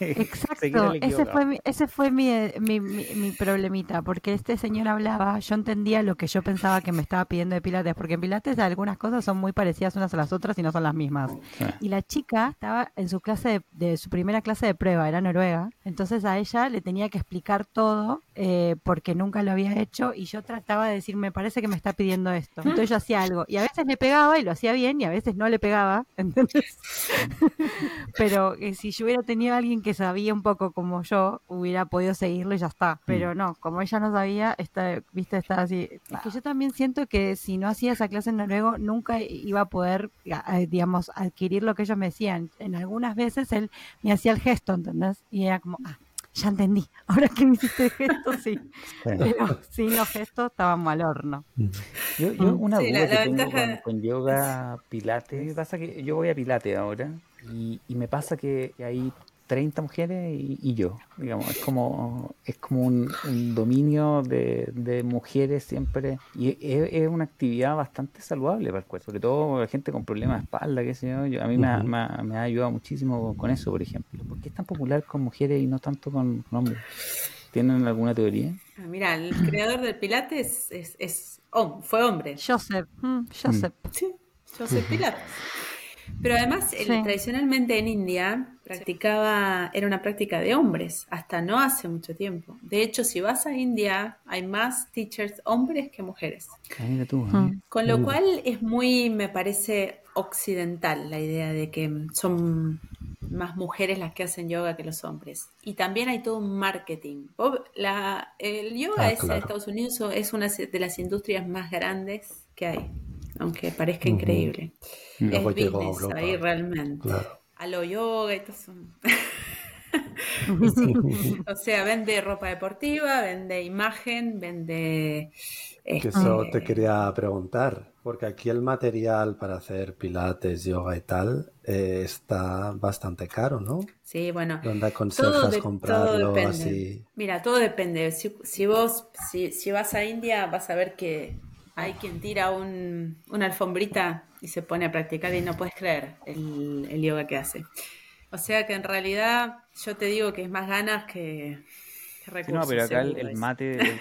A: Exacto, ese fue, mi, ese fue mi, mi, mi, mi problemita, porque este señor hablaba, yo entendía lo que yo pensaba que me estaba pidiendo de Pilates, porque en Pilates algunas cosas son muy parecidas unas a las otras y no son las mismas.
C: Sí.
A: Y la chica estaba en su clase de, de su primera clase de prueba, era noruega, entonces a ella le tenía que explicar todo eh, porque nunca lo había hecho y yo trataba de decir, me parece que me está pidiendo esto. Entonces yo hacía algo y a veces le pegaba y lo hacía bien y a veces no le pegaba, ¿entendés? Pero eh, si yo hubiera tenido alguien que sabía un poco como yo, hubiera podido seguirlo y ya está. Pero no, como ella no sabía, está, viste, está así. Es que yo también siento que si no hacía esa clase en noruego, nunca iba a poder, digamos, adquirir lo que ellos me decían. En algunas veces él me hacía el gesto, ¿entendés? Y era como, ah, ya entendí. Ahora que me hiciste el gesto, sí. Pero sin los gestos estábamos al horno.
C: Yo, yo
A: Mm.
C: una
B: Sí,
C: duda
B: la-
C: que
B: la
C: tengo
B: ventaja-
C: con, con yoga pilates, pasa que yo voy a pilates ahora y, y me pasa que hay 30 mujeres y, y yo, digamos, es como es como un, un dominio de, de mujeres siempre y es, es una actividad bastante saludable para el cuerpo, sobre todo la gente con problemas de espalda, qué sé yo, yo- a mí me, ha,
F: Ujú.
C: me ha- me ha ayudado muchísimo con eso, por ejemplo. ¿Por qué es tan popular con mujeres y no tanto con, con hombres? ¿Tienen alguna teoría?
B: Ah, Mira, el creador del Pilates es, es hom- fue hombre.
A: Joseph, mm, Joseph.
B: Sí, Joseph Pilates. Pero además, el-
A: Sí.
B: tradicionalmente en India practicaba, era una práctica de hombres, hasta no hace mucho tiempo. De hecho, si vas a India, hay más teachers hombres que mujeres.
C: Ah, tú,
A: Mm.
C: ¿eh?
B: Con lo cual es muy, me parece, occidental la idea de que son más mujeres las que hacen yoga que los hombres. Y también hay todo un marketing. La- el yoga
F: Ah,
B: es, en. Estados Unidos es una de las industrias más grandes que hay, aunque parezca
F: Ujú.
B: increíble.
C: Mm.
B: Es business ahí realmente.
F: Claro.
B: A lo yoga y todo eso. O sea, vende ropa deportiva, vende imagen, vende...
F: Que
B: este,
F: eso te quería preguntar, porque aquí el material para hacer pilates, yoga y tal eh, está bastante caro, ¿no?
B: Sí, bueno.
F: ¿Dónde aconsejas
B: de-
F: comprarlo así?
B: Mira, todo depende. Si, si vos, si, si vas a India, vas a ver que hay quien tira un, una alfombrita y se pone a practicar y no puedes creer el, el yoga que hace. O sea que en realidad yo te digo que es más ganas que, qué
C: Sí,
B: recurso.
C: no, pero acá el, mate,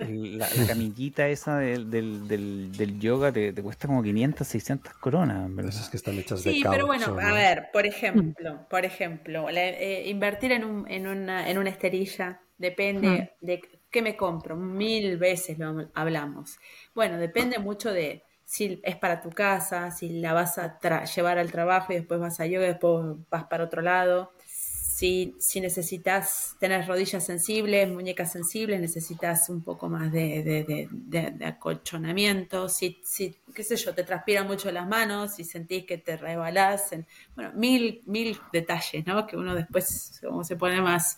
C: el- la, la camillita esa del, del, del, del yoga te, te cuesta como 500, 600 coronas, en ¿verdad?
F: Esas que están hechas de
B: Sí,
F: caucho.
B: pero bueno, a ver, por ejemplo, por ejemplo, la- eh, invertir en, un, en, una, en una esterilla depende de qué me compro. Mil veces lo hablamos. Bueno, depende mucho de si es para tu casa, si la vas a llevar al trabajo y después vas a yoga después vas para otro lado. Si, si necesitas tener rodillas sensibles, muñecas sensibles, necesitas un poco más de, de, acolchonamiento. Si, si, qué sé yo, te transpiran mucho las manos, si sentís que te rebalás. en- bueno, mil, mil detalles, ¿no? Que uno después como se pone más...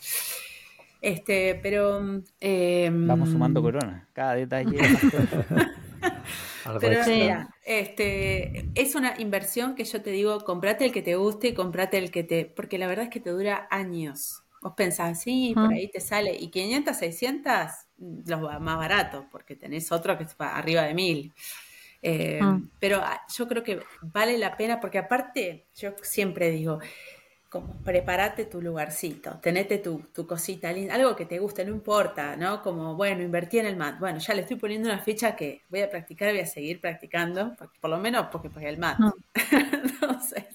B: Este, pero... eh,
C: Vamos sumando coronas, cada detalle.
F: Algo
B: pero
F: extra.
B: mira, este, es una inversión que yo te digo, comprate el que te guste, comprate el que te... Porque la verdad es que te dura años. Vos pensás, sí, por
A: Ujú.
B: ahí te sale. Y 500, 600, los va- más baratos, porque tenés otro que es pa- arriba de 1000. Eh,
A: Mm.
B: Pero ah, yo creo que vale la pena, porque aparte, yo siempre digo, como prepárate tu lugarcito, tenete tu, tu cosita linda, algo que te guste, no importa, ¿no? Como, bueno, invertí en el mat. Bueno, ya le estoy poniendo una ficha que voy a practicar, voy a seguir practicando, por, por lo menos porque pagué el mat.
A: Mm.
B: no sé,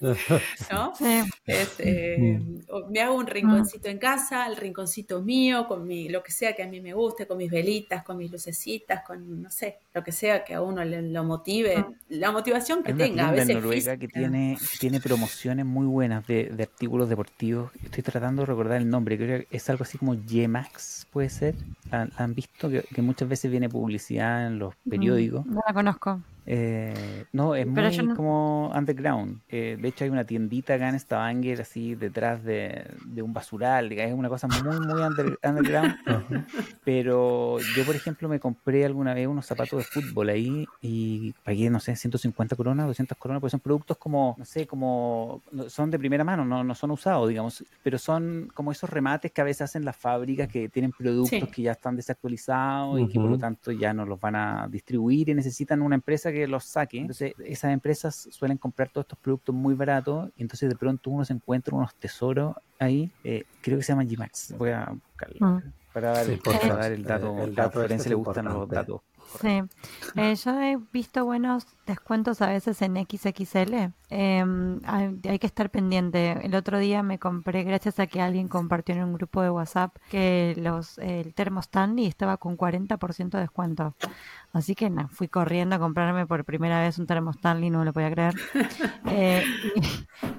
B: ¿no?
A: Sí.
B: Este, o me hago un rinconcito en casa, el rinconcito mío, con mi, lo que sea que a mí me guste, con mis velitas, con mis lucecitas, con, no sé, lo que sea que a uno le, lo motive, la motivación que
C: Hay una
B: tenga, a
C: tienda en
B: veces
C: Noruega que tiene, tiene promociones muy buenas de, de artículos deportivos. Estoy tratando de recordar el nombre, creo que es algo así como Yemax, puede ser. ¿La, la han visto? Que, que muchas veces viene publicidad en los periódicos.
A: No la conozco.
C: Eh, no, es
A: Pero
C: muy
A: no-
C: como underground. Eh, de hecho, hay una tiendita acá en Stavanger, así detrás de, de un basural. diga, Es una cosa muy, muy under- underground. Pero yo, por ejemplo, me compré alguna vez unos zapatos de fútbol ahí y pagué, no sé, 150 coronas, 200 coronas, porque son productos como, no sé, como, son de primera mano, no, no son usados, digamos, pero son como esos remates que a veces hacen las fábricas que tienen productos
B: Sí.
C: que ya están desactualizados y que por lo tanto ya no los van a distribuir y necesitan una empresa que los saque. Entonces, esas empresas suelen comprar todos estos productos muy baratos y entonces de pronto uno se encuentra unos tesoros ahí, eh, creo que se llaman G-Max, voy a buscarlo.
A: Mm.
C: Para dar,
F: Sí,
C: el, para dar el dato,
F: Eh, el
C: a
F: dato
C: Florencia le gustan los datos.
A: Sí, Eh, yo he visto buenos descuentos a veces en XXL. Eh, hay, hay que estar pendiente. El otro día me compré, gracias a que alguien compartió en un grupo de WhatsApp, que los el termo Stanley estaba con 40% de descuento. Así que nada, fui corriendo a comprarme por primera vez un termo Stanley, no me lo podía creer. Eh,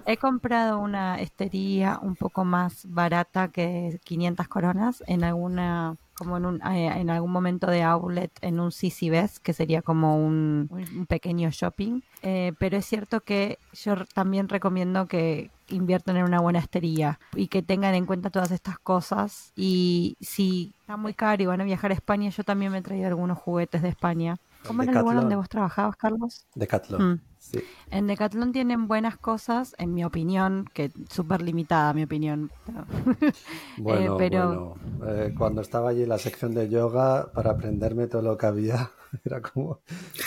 A: he comprado una estería un poco más barata que 500 coronas en alguna como en, un, eh, en algún momento de outlet en un CC Best, que sería como un, un pequeño shopping. Eh, pero es cierto que yo r- también recomiendo que inviertan en una buena estería y que tengan en cuenta todas estas cosas. Y si está muy caro y van a viajar a España, yo también me he traído algunos juguetes de España. ¿Cómo era el lugar donde vos trabajabas, Carlos?
F: Decathlon.
A: Mm.
F: Sí.
A: En Decathlon tienen buenas cosas, en mi opinión, que súper limitada mi opinión.
F: Bueno,
A: pero-
F: bueno. Eh, cuando estaba allí en la sección de yoga, para aprenderme todo lo que había, era como,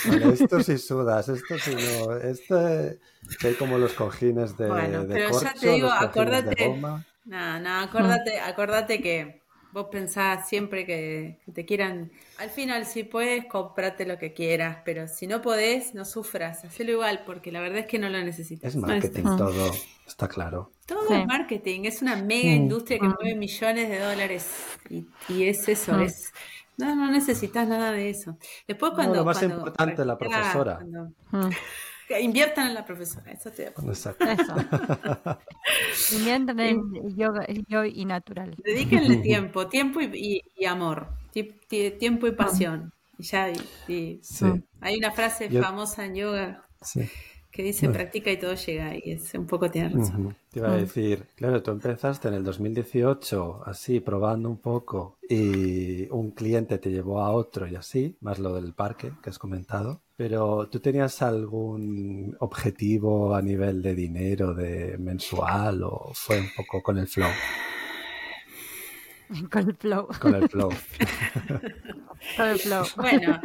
F: vale, esto sí sudas, esto sí no, este, que hay como los cojines de,
B: Bueno,
F: de
B: pero ya
F: corcho,
B: te digo,
F: de
B: acordate,
F: goma.
B: no, no, acordate, acordate que vos pensás siempre que, que te quieran, al final si puedes, comprate lo que quieras, pero si no podés, no sufras, hacelo igual, porque la verdad es que no lo necesitas.
F: Es
B: No
F: marketing todo, está claro.
B: Todo
A: Sí.
B: es marketing, es una mega industria que mueve millones de dólares y, y es eso,
A: Mm.
B: es no, no necesitas nada de eso. Después
F: No,
B: cuando
F: lo más
B: cuando-
F: importante, la
B: ah,
F: profesora.
B: cuando-
A: Mm,
B: que inviertan en la profesora, eso de acuerdo.
F: Exacto.
A: Eso. Inviertan en yoga, el yoga y natural.
B: Dedíquenle tiempo, tiempo y, y- y amor, ti- ti- tiempo y pasión. Y ya, y- y-
F: Sí,
B: hay una frase
F: Yo-
B: famosa en yoga
F: sí.
B: que dice practica y todo llega, y es un poco tiene razón.
F: Te iba a decir, claro, tú empezaste en el 2018 así, probando un poco, y un cliente te llevó a otro y así, más lo del parque que has comentado. Pero ¿tú tenías algún objetivo a nivel de dinero, de mensual, o fue un poco con el flow?
A: Con el flow.
F: Con el flow.
A: Con el flow.
B: Bueno,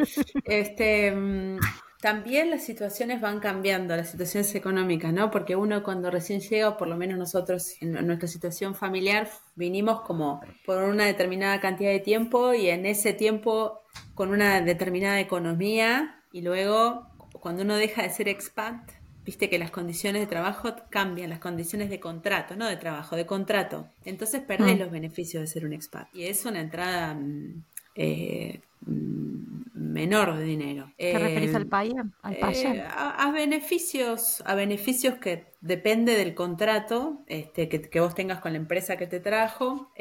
B: este, mm, también las situaciones van cambiando, las situaciones económicas, ¿no? Porque uno cuando recién llega, o por lo menos nosotros en nuestra situación familiar, vinimos como por una determinada cantidad de tiempo y en ese tiempo con una determinada economía y luego cuando uno deja de ser expat, viste que las condiciones de trabajo cambian, las condiciones de contrato, no de trabajo, de contrato. Entonces perdés
A: Mm.
B: los beneficios de ser un expat. Y es una entrada mm, eh, mm, menor de dinero.
A: ¿Te referís
B: Eh,
A: al paye? ¿Al
B: eh, a, a beneficios, a beneficios que depende del contrato este, que, que vos tengas con la empresa que te trajo.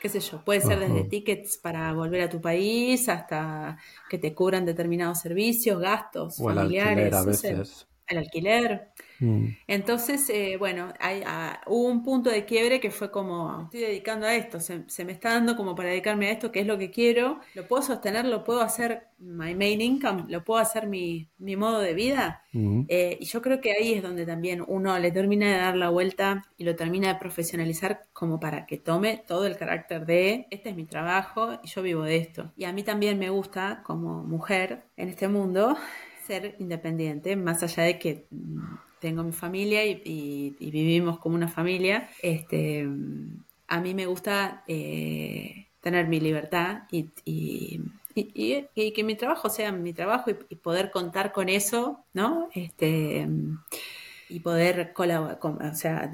B: Qué sé yo, puede ser desde tickets para volver a tu país hasta que te cubran determinados servicios, gastos
F: O el
B: familiares,
F: alquiler a veces.
B: el alquiler.
F: Mm.
B: Entonces, eh, bueno, hay, ah, hubo un punto de quiebre que fue como, estoy dedicando a esto, se, se me está dando como para dedicarme a esto, que es lo que quiero, lo puedo sostener, lo puedo hacer my main income, lo puedo hacer mi, mi modo de vida.
F: Mm.
B: Eh, y yo creo que ahí es donde también uno le termina de dar la vuelta y lo termina de profesionalizar como para que tome todo el carácter de, este es mi trabajo y yo vivo de esto. Y a mí también me gusta, como mujer en este mundo, ser independiente, más allá de que mm, tengo mi familia y, vivimos como una familia, este, a mí me gusta eh, tener mi libertad y, y- que mi trabajo sea mi trabajo y, poder contar con eso, ¿no? Este, y poder colaborar, o sea,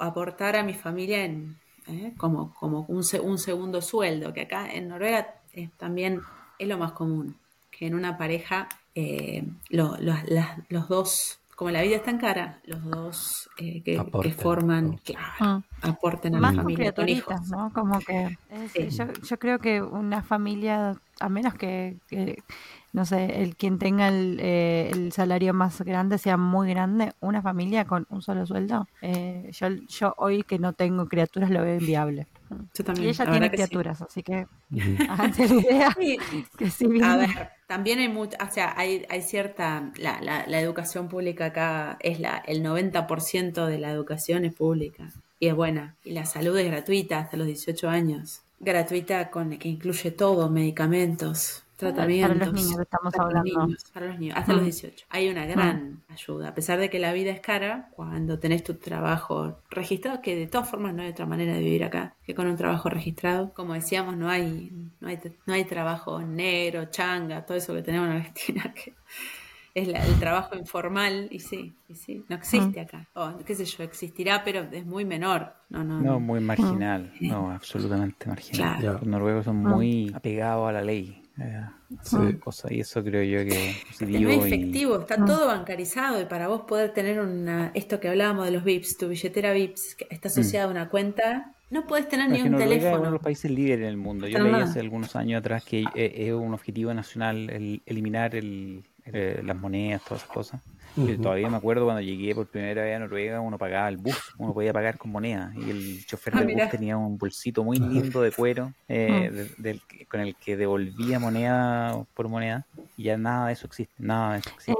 B: aportar a mi familia en, ¿eh? como, como un, un segundo sueldo, que acá en Noruega eh, también es lo más común, que en una pareja eh, lo- los dos, como la vida es tan cara, los dos eh, que, forman,
F: ¿no?
B: claro, aporten a
A: Más
B: la
A: con
B: familia con hijos.
A: criaturitas, ¿no? Como que es-
B: Sí.
A: yo, yo creo que una familia, a menos que, que, no sé, el quien tenga el, eh, el salario más grande sea muy grande, una familia con un solo sueldo, eh, yo, yo hoy que no tengo criaturas lo veo inviable.
B: Yo también,
A: Y ella
B: la
A: tiene
B: sí.
A: criaturas, así que
F: Ujú.
A: háganse la idea
B: Sí,
A: que
B: A ver, también hay mucha, o sea, hay, hay cierta, la, la, la educación pública acá es la, el 90% de la educación es pública y es buena. Y la salud es gratuita hasta los 18 años. Gratuita con que incluye todo, medicamentos, tratamientos.
A: para los niños estamos
B: para los
A: hablando.
B: niños, para los niños, hasta
A: Mm.
B: los 18. Hay una gran ayuda. A pesar de que la vida es cara, cuando tenés tu trabajo registrado, que de todas formas no hay otra manera de vivir acá que con un trabajo registrado. Como decíamos, no hay, no hay, no hay trabajo negro, changa, todo eso que tenemos en Argentina, que es la- el trabajo informal, y sí, y sí, no existe acá. O, qué sé yo, existirá, pero es muy menor. No, no,
C: No,
B: no.
C: muy marginal, no, absolutamente marginal.
B: Claro.
C: Los noruegos son muy apegados a la ley. Eh,
F: Sí.
C: cosas, y eso creo yo que es
B: muy
C: y-
B: efectivo, está todo bancarizado y para vos poder tener una, esto que hablábamos de los VIPs, tu billetera VIPs, que está asociada a una cuenta, no puedes tener
C: No,
B: ni un
C: Noruega es uno de
B: teléfono.
C: los países líderes en el mundo. Yo
B: Para
C: leí
B: nada.
C: hace algunos años atrás que eh, es un objetivo nacional el eliminar el, eh, las monedas, todas esas cosas. Todavía me acuerdo cuando llegué por primera vez a Noruega, uno pagaba el bus, uno podía pagar con moneda y el chofer
B: Ah,
C: del bus tenía un bolsito muy lindo de cuero eh, de- que- con el que devolvía moneda por moneda y ya nada de eso existe, nada de eso existe.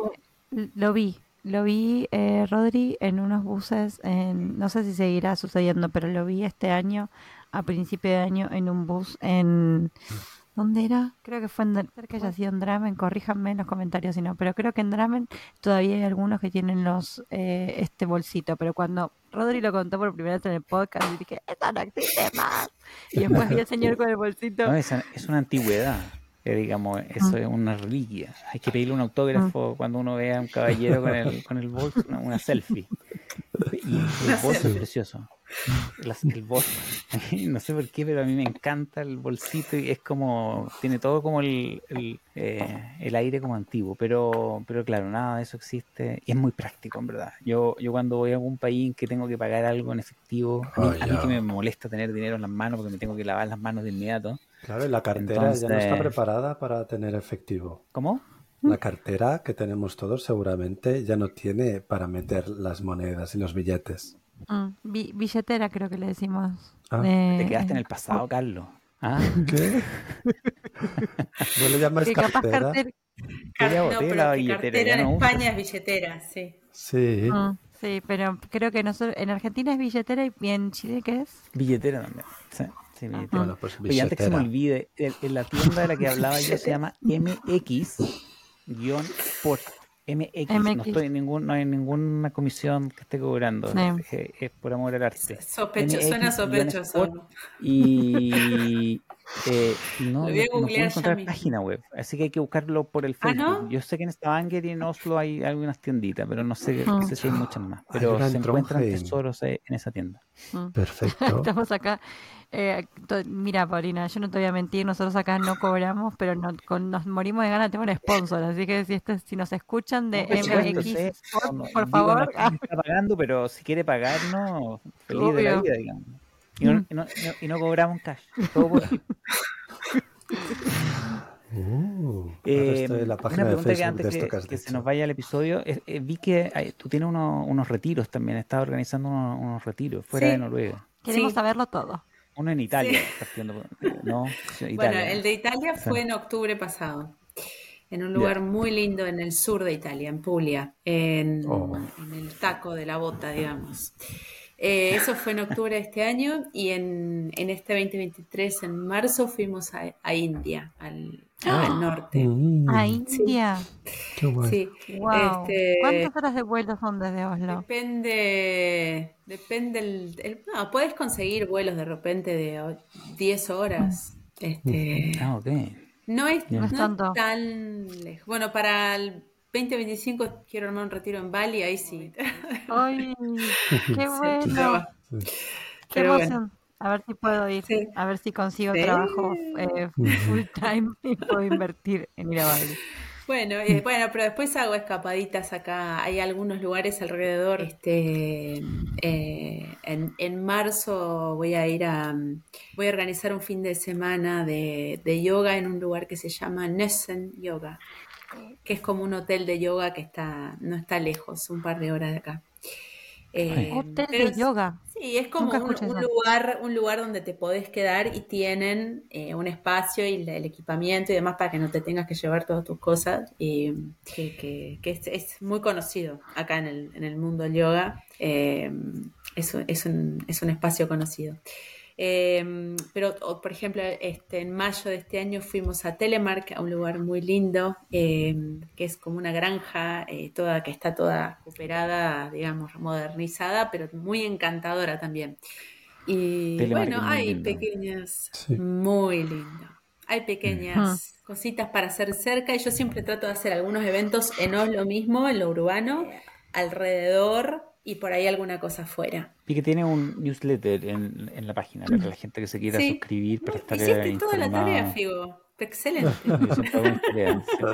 A: Eh, lo vi, lo vi, eh, Rodri, en unos buses, en, no sé si seguirá sucediendo, pero lo vi este año, a principio de año, en un bus en... ¿Dónde era? Creo que fue en, cerca que haya sido en Dramen, corríjanme en los comentarios si no, pero creo que en Dramen todavía hay algunos que tienen los eh, este bolsito, pero cuando Rodri lo contó por primera vez en el podcast, y dije, ¡eso no existe más! Y después vi al señor con el bolsito.
C: No, es una antigüedad. eh, digamos, eso es una reliquia. Hay que pedirle un autógrafo cuando uno vea a un caballero con el, con el bolso, una, una selfie. Y el bolso es precioso. Las- el bolso, no sé por qué, pero a mí me encanta el bolsito y es como, tiene todo como el, el, eh, el aire como antiguo, pero, pero claro, nada de eso existe y es muy práctico, en verdad. Yo, yo cuando voy a algún país en que tengo que pagar algo en efectivo, a mí, a que me molesta tener dinero en las manos porque me tengo que lavar las manos de inmediato.
F: Claro, y la cartera ya no está preparada para tener efectivo.
C: ¿Cómo?
F: La cartera que tenemos todos seguramente ya no tiene para meter las monedas y los billetes.
A: Mm, bi- billetera creo que le decimos.
F: Ah.
A: Eh,
C: Te quedaste en el pasado, Carlos. ¿Ah?
F: ¿Qué? ¿No le llamas
A: que capaz
F: cartera?
C: ya
B: no,
C: boté
B: pero
C: billetera,
B: cartera
C: ya
B: en
C: no.
B: España es billetera, sí.
F: Sí.
A: Mm, sí, pero creo que nosotros, en Argentina es billetera y en Chile ¿qué es?
C: Billetera también. Sí, sí, billetera.
F: Bueno, pues
C: Oye, antes que se me
F: billetera.
C: olvide, en, en la tienda de la que hablaba yo se llama MX. No, estoy en ningún, no hay ninguna comisión que esté cobrando.
A: Sí.
C: Es, es por amor al arte.
B: Sospecho,
C: MX,
B: suena sospechoso.
C: Y eh, no,
B: Lo voy a
C: no- no puedo encontrar
B: mismo.
C: página web. Así que hay que buscarlo por el
B: ¿Ah,
C: Facebook.
B: no?
C: Yo sé que en Stavanger y en Oslo hay algunas tienditas, pero no sé,
A: Ah.
C: no sé si hay muchas más. Pero se
F: en
C: encuentran tesoros eh, en esa tienda.
A: Mm.
F: Perfecto.
A: Estamos acá. eh, mira, Paulina, yo no te voy a mentir, nosotros acá no cobramos, pero no- con- nos morimos de ganas de tener un sponsor. Así que si, este, si nos escuchan de MX. Sport, por favor.
C: está pagando, pero si quiere pagarnos, feliz de la vida, digamos. Y no,
A: Mm.
C: y no- y cobramos cash. Todo por.
F: Uh,
C: Eh,
F: estoy en la
C: una
F: página de
C: pregunta que antes
F: de
C: que,
F: esto que
C: se nos vaya el episodio, eh, eh, vi que hay- tú tienes unos, unos retiros también, estás organizando unos, unos retiros fuera
B: Sí.
C: de Noruega.
A: Queremos
B: Sí.
A: saberlo todo.
C: Uno en Italia,
B: Sí.
C: partiendo por- ¿no? Sí,
B: Bueno, el de Italia fue en octubre pasado, en un lugar muy lindo en el sur de Italia, en Puglia, en,
F: Oh.
B: en el taco de la bota, digamos. Eh, eso fue en octubre de este año y en, en este 2023, en marzo, fuimos a, a India, al, al norte.
F: Mm,
A: A India.
F: qué.
B: Sí,
A: Wow.
B: Este,
A: ¿Cuántas horas de vuelo son desde Oslo?
B: Depende, depende el, el- no, puedes conseguir vuelos de repente de o- 10 horas. Este,
C: Ah, ok.
B: no es, no
A: No es
B: es
A: tanto.
B: tan lejos. Bueno, para el 2025 quiero armar un retiro en Bali, ahí sí.
A: ¡Ay! ¡Qué bueno! ¡Qué
B: Pero bueno.
A: emoción! A ver si puedo ir,
B: Sí.
A: a ver si consigo
B: Sí.
A: trabajo eh, full time y puedo invertir en ir a Bali.
B: Bueno, eh, bueno, pero después hago escapaditas acá. Hay algunos lugares alrededor. Este, eh, en, en marzo voy a ir a, voy a organizar un fin de semana de, de yoga en un lugar que se llama Nessen Yoga, que es como un hotel de yoga que está, no está lejos, un par de horas de acá. Eh,
A: Hotel de
B: es-
A: yoga.
B: Sí, es como un, lugar, un lugar donde te podés quedar y tienen eh, un espacio y la- el equipamiento y demás para que no te tengas que llevar todas tus cosas. Y que, que- que es, es muy conocido acá en el, en el mundo del yoga. Eh, es un, es un espacio conocido. Eh, pero, o, por ejemplo, este, en mayo de este año fuimos a Telemark, a un lugar muy lindo, eh, que es como una granja eh, toda, que está toda recuperada, digamos, modernizada, pero muy encantadora también. Y
C: Telemark
B: bueno, hay
C: lindo.
B: pequeñas,
F: Sí.
B: muy lindo. Hay pequeñas cositas para hacer cerca y yo siempre trato de hacer algunos eventos en Oslo mismo, en lo urbano, alrededor y por ahí alguna cosa afuera.
C: Y que tiene un newsletter en, en la página para la gente que se quiera
B: Sí.
C: suscribir para estar
B: Hiciste toda la tarea, Figo. Excelente.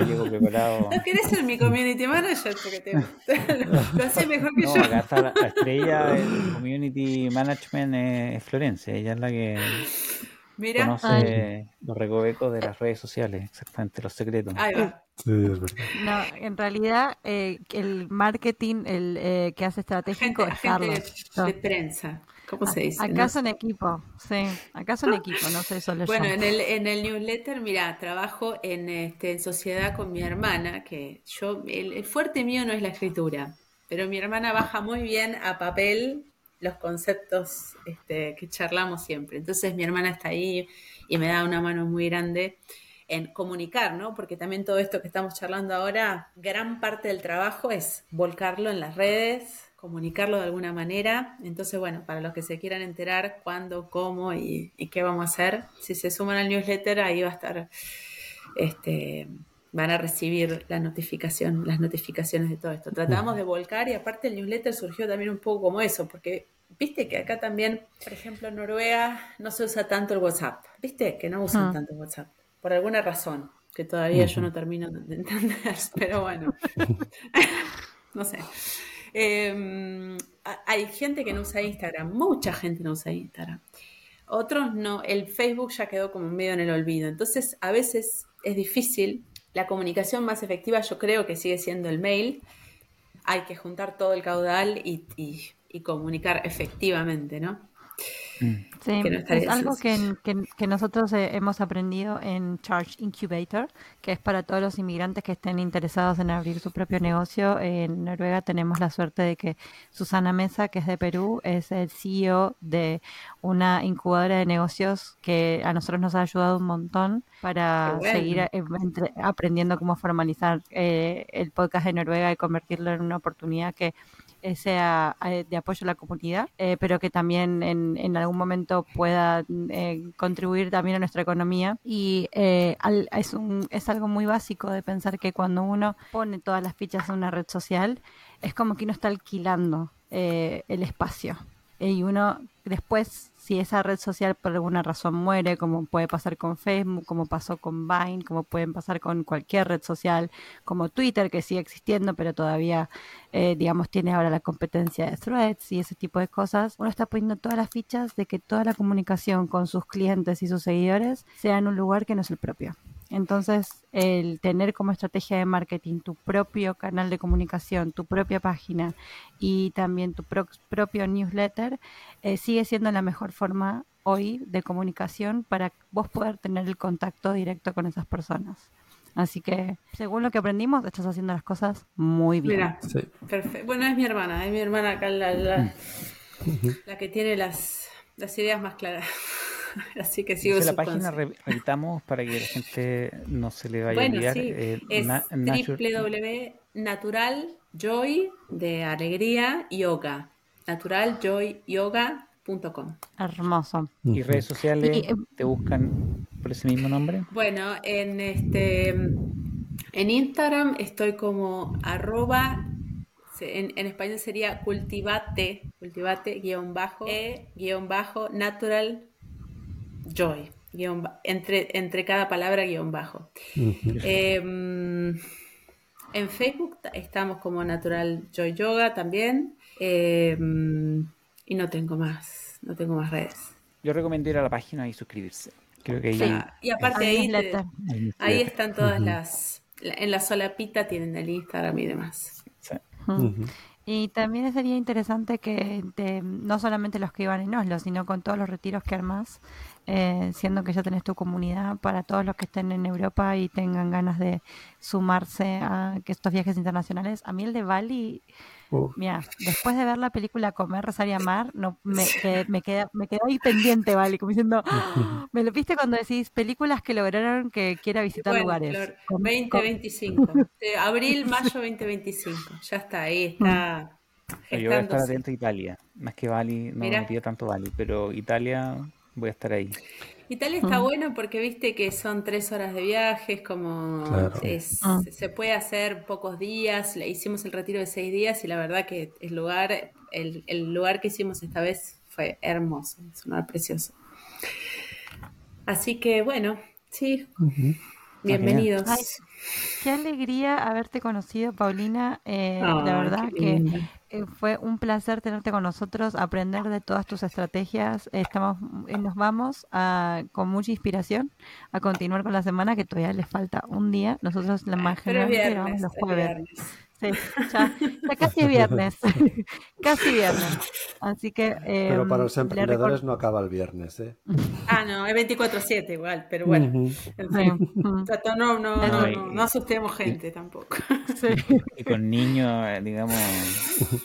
C: Llego preparado.
B: ¿No querés ser mi community manager? Porque te, lo haces mejor que
C: No,
B: yo.
C: acá está la, la estrella del community management es Florencia, ella es la que
B: Mira,
C: conoce los recovecos de las redes sociales, exactamente, los secretos.
B: ahí va.
F: Sí, es verdad.
A: No, en realidad eh, el marketing el eh, que hace estratégico
B: Gente,
A: es Carlos.
B: de, prensa. ¿Cómo se dice?
A: Acá
B: no?
A: son equipo, sí. Acá son equipo, no soy solo
B: Bueno,
A: yo.
B: en el, en el newsletter, mira, trabajo en, este, en sociedad con mi hermana, que yo, el, el fuerte mío no es la escritura, pero mi hermana baja muy bien a papel los conceptos este, que charlamos siempre. Entonces mi hermana está ahí y me da una mano muy grande en comunicar, ¿no? Porque también todo esto que estamos charlando ahora, gran parte del trabajo es volcarlo en las redes, comunicarlo de alguna manera. Entonces, bueno, para los que se quieran enterar cuándo, cómo y, y qué vamos a hacer, si se suman al newsletter, ahí va a estar, este, van a recibir la notificación, las notificaciones de todo esto. Tratamos de volcar y aparte el newsletter surgió también un poco como eso, porque viste que acá también, por ejemplo, en Noruega no se usa tanto el WhatsApp, viste que no usan
A: Ah.
B: tanto el WhatsApp, por alguna razón que todavía yo no termino de entender, pero bueno, no sé. Eh, a- hay gente que no usa Instagram, mucha gente no usa Instagram. Otros no, el Facebook ya quedó como medio en el olvido. Entonces, a veces es difícil. La comunicación más efectiva yo creo que sigue siendo el mail. Hay que juntar todo el caudal y, y- y comunicar efectivamente, ¿no?
A: Sí,
B: no
A: es algo que, que- que nosotros eh, hemos aprendido en Charge Incubator, que es para todos los inmigrantes que estén interesados en abrir su propio negocio. En Noruega tenemos la suerte de que Susana Mesa, que es de Perú, es el CEO de una incubadora de negocios que a nosotros nos ha ayudado un montón para
B: bueno.
A: seguir eh, entre- aprendiendo cómo formalizar eh, el podcast de Noruega y convertirlo en una oportunidad que sea de apoyo a la comunidad, eh, pero que también en, en algún momento pueda eh, contribuir también a nuestra economía. Y eh, al- es, un, es algo muy básico de pensar que cuando uno pone todas las fichas en una red social, es como que uno está alquilando eh, el espacio. Y uno después, si esa red social por alguna razón muere, como puede pasar con Facebook, como pasó con Vine, como pueden pasar con cualquier red social, como Twitter, que sigue existiendo, pero todavía, eh, digamos, tiene ahora la competencia de threads y ese tipo de cosas, uno está poniendo todas las fichas de que toda la comunicación con sus clientes y sus seguidores sea en un lugar que no es el propio. Entonces, el tener como estrategia de marketing tu propio canal de comunicación, tu propia página y también tu pro- propio newsletter, eh, sigue siendo la mejor forma hoy de comunicación para vos poder tener el contacto directo con esas personas. Así que, según lo que aprendimos, estás haciendo las cosas muy bien.
B: Mira,
F: Sí.
B: perfecto. Bueno, es mi hermana, es mi hermana acá la, la, la que tiene las, las ideas más claras. Así que sigo
C: Entonces, la página re- repitamos para que la gente no se le vaya a
B: Bueno,
C: olvidar.
B: sí,
C: eh,
B: es www.naturaljoy de alegría yoga. naturaljoyyoga.com.
A: Hermoso.
C: ¿Y redes sociales
A: Y, eh,
C: te buscan por ese mismo nombre?
B: Bueno, en este en Instagram estoy como arroba en, en español sería cultivate, cultivate guion bajo e guion bajo natural joy, guion ba- entre, entre cada palabra guion bajo. Em, en Facebook ta- estamos como Natural Joy Yoga también. Em, y no tengo más, no tengo más redes.
C: Yo recomiendo ir a la página y suscribirse. Creo que ahí
B: Ah, y aparte ahí, te-
C: ahí-
B: están todas las, la- en la solapita tienen el Instagram y demás.
C: sí.
A: Y también sería interesante que te- no solamente los que iban en Oslo, sino con todos los retiros que armás, eh, siendo que ya tenés tu comunidad, para todos los que estén en Europa y tengan ganas de sumarse a que estos viajes internacionales. A mí el de Bali,
F: Uh,
A: mira, después de ver la película Comer, Rezar y Amar, no, me, quedé, me, quedé, me quedé ahí pendiente, Bali, como diciendo, me lo viste cuando decís películas que lograron que quiera visitar
B: Bueno,
A: lugares.
B: Flor,
A: Com- com-
B: 2025. Eh, abril, mayo 2025. Ya está, ahí está
C: Yo voy a estar atento a Italia. Más que Bali, no
B: Mira.
C: me pido tanto Bali, pero Italia voy a estar ahí.
B: Italia está bueno porque viste que son tres horas de viaje, es como
F: Claro.
B: es-
A: Ah.
B: se puede hacer pocos días, le hicimos el retiro de seis días y la verdad que el lugar, el, el lugar que hicimos esta vez fue hermoso, es un lugar precioso. Así que bueno, sí, bienvenidos.
A: Ay, Qué alegría haberte conocido, Paulina. Eh, la verdad que eh, fue un placer tenerte con nosotros, aprender de todas tus estrategias. Estamos, eh, nos vamos a- con mucha inspiración a continuar con la semana, que todavía les falta un día. Nosotros la más generalmente
B: viernes,
A: los
B: es
A: jueves.
B: viernes.
A: Sí, ya, ya casi es viernes. casi viernes. Así que.
F: pero para
A: em,
F: los
A: le
F: emprendedores no acaba el viernes, ¿eh?
B: Ah, no, es 24-7 igual, pero bueno, en fin. no, no, no,
C: No,
B: no,
C: y-
B: no, no asustemos gente tampoco.
A: sí.
C: Y con niños, eh, digamos,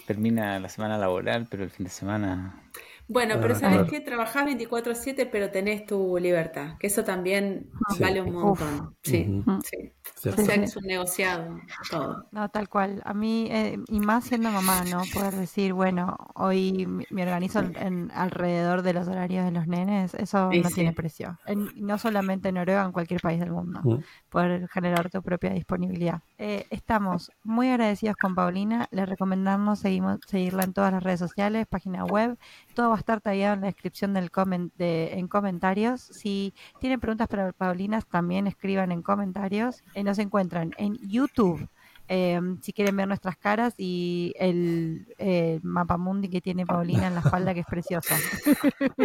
C: termina la semana laboral, pero el fin de semana.
B: Bueno, pero
F: Ah,
B: ¿sabes
F: claro.
B: qué? Trabajás 24/7, pero tenés tu libertad, que eso también
F: Sí.
B: vale un montón. Sí, sí. O sea, que es un negociado todo.
A: No, tal cual. A mí, eh, y más siendo mamá, ¿no? Poder decir, bueno, hoy me organizo en, en- alrededor de los horarios de los nenes, eso no
B: sí.
A: tiene precio. En- no solamente en Noruega, en cualquier país del mundo.
F: Mm.
A: Poder generar tu propia disponibilidad. Eh, estamos muy agradecidos con Paulina. Le recomendamos seguimos, seguirla en todas las redes sociales, página web. Todo va a estar tallado en la descripción del comen- de, en comentarios. Si tienen preguntas para Paulina, también escriban en comentarios. Eh, nos encuentran en YouTube. eh, si quieren ver nuestras caras y el, el mapamundi que tiene Paulina en la espalda, que es precioso.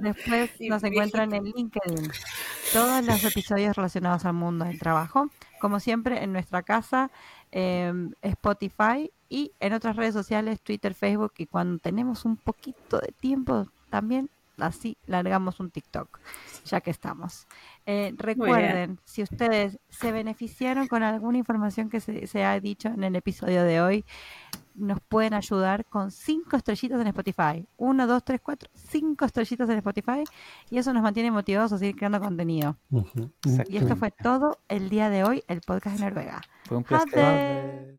A: Después nos encuentran en LinkedIn. Todos los episodios relacionados al mundo del trabajo. Como siempre, en nuestra casa, eh, Spotify y en otras redes sociales, Twitter, Facebook. Y cuando tenemos un poquito de tiempo, también así largamos un TikTok, ya que estamos. Eh, recuerden, si ustedes se beneficiaron con alguna información que se, se ha dicho en el episodio de hoy, nos pueden ayudar con cinco estrellitas en Spotify. Uno, dos, tres, cuatro, cinco estrellitas en Spotify. Y eso nos mantiene motivados a seguir creando contenido. Y esto fue todo el día de hoy, el podcast de Noruega.
C: Fue un placer.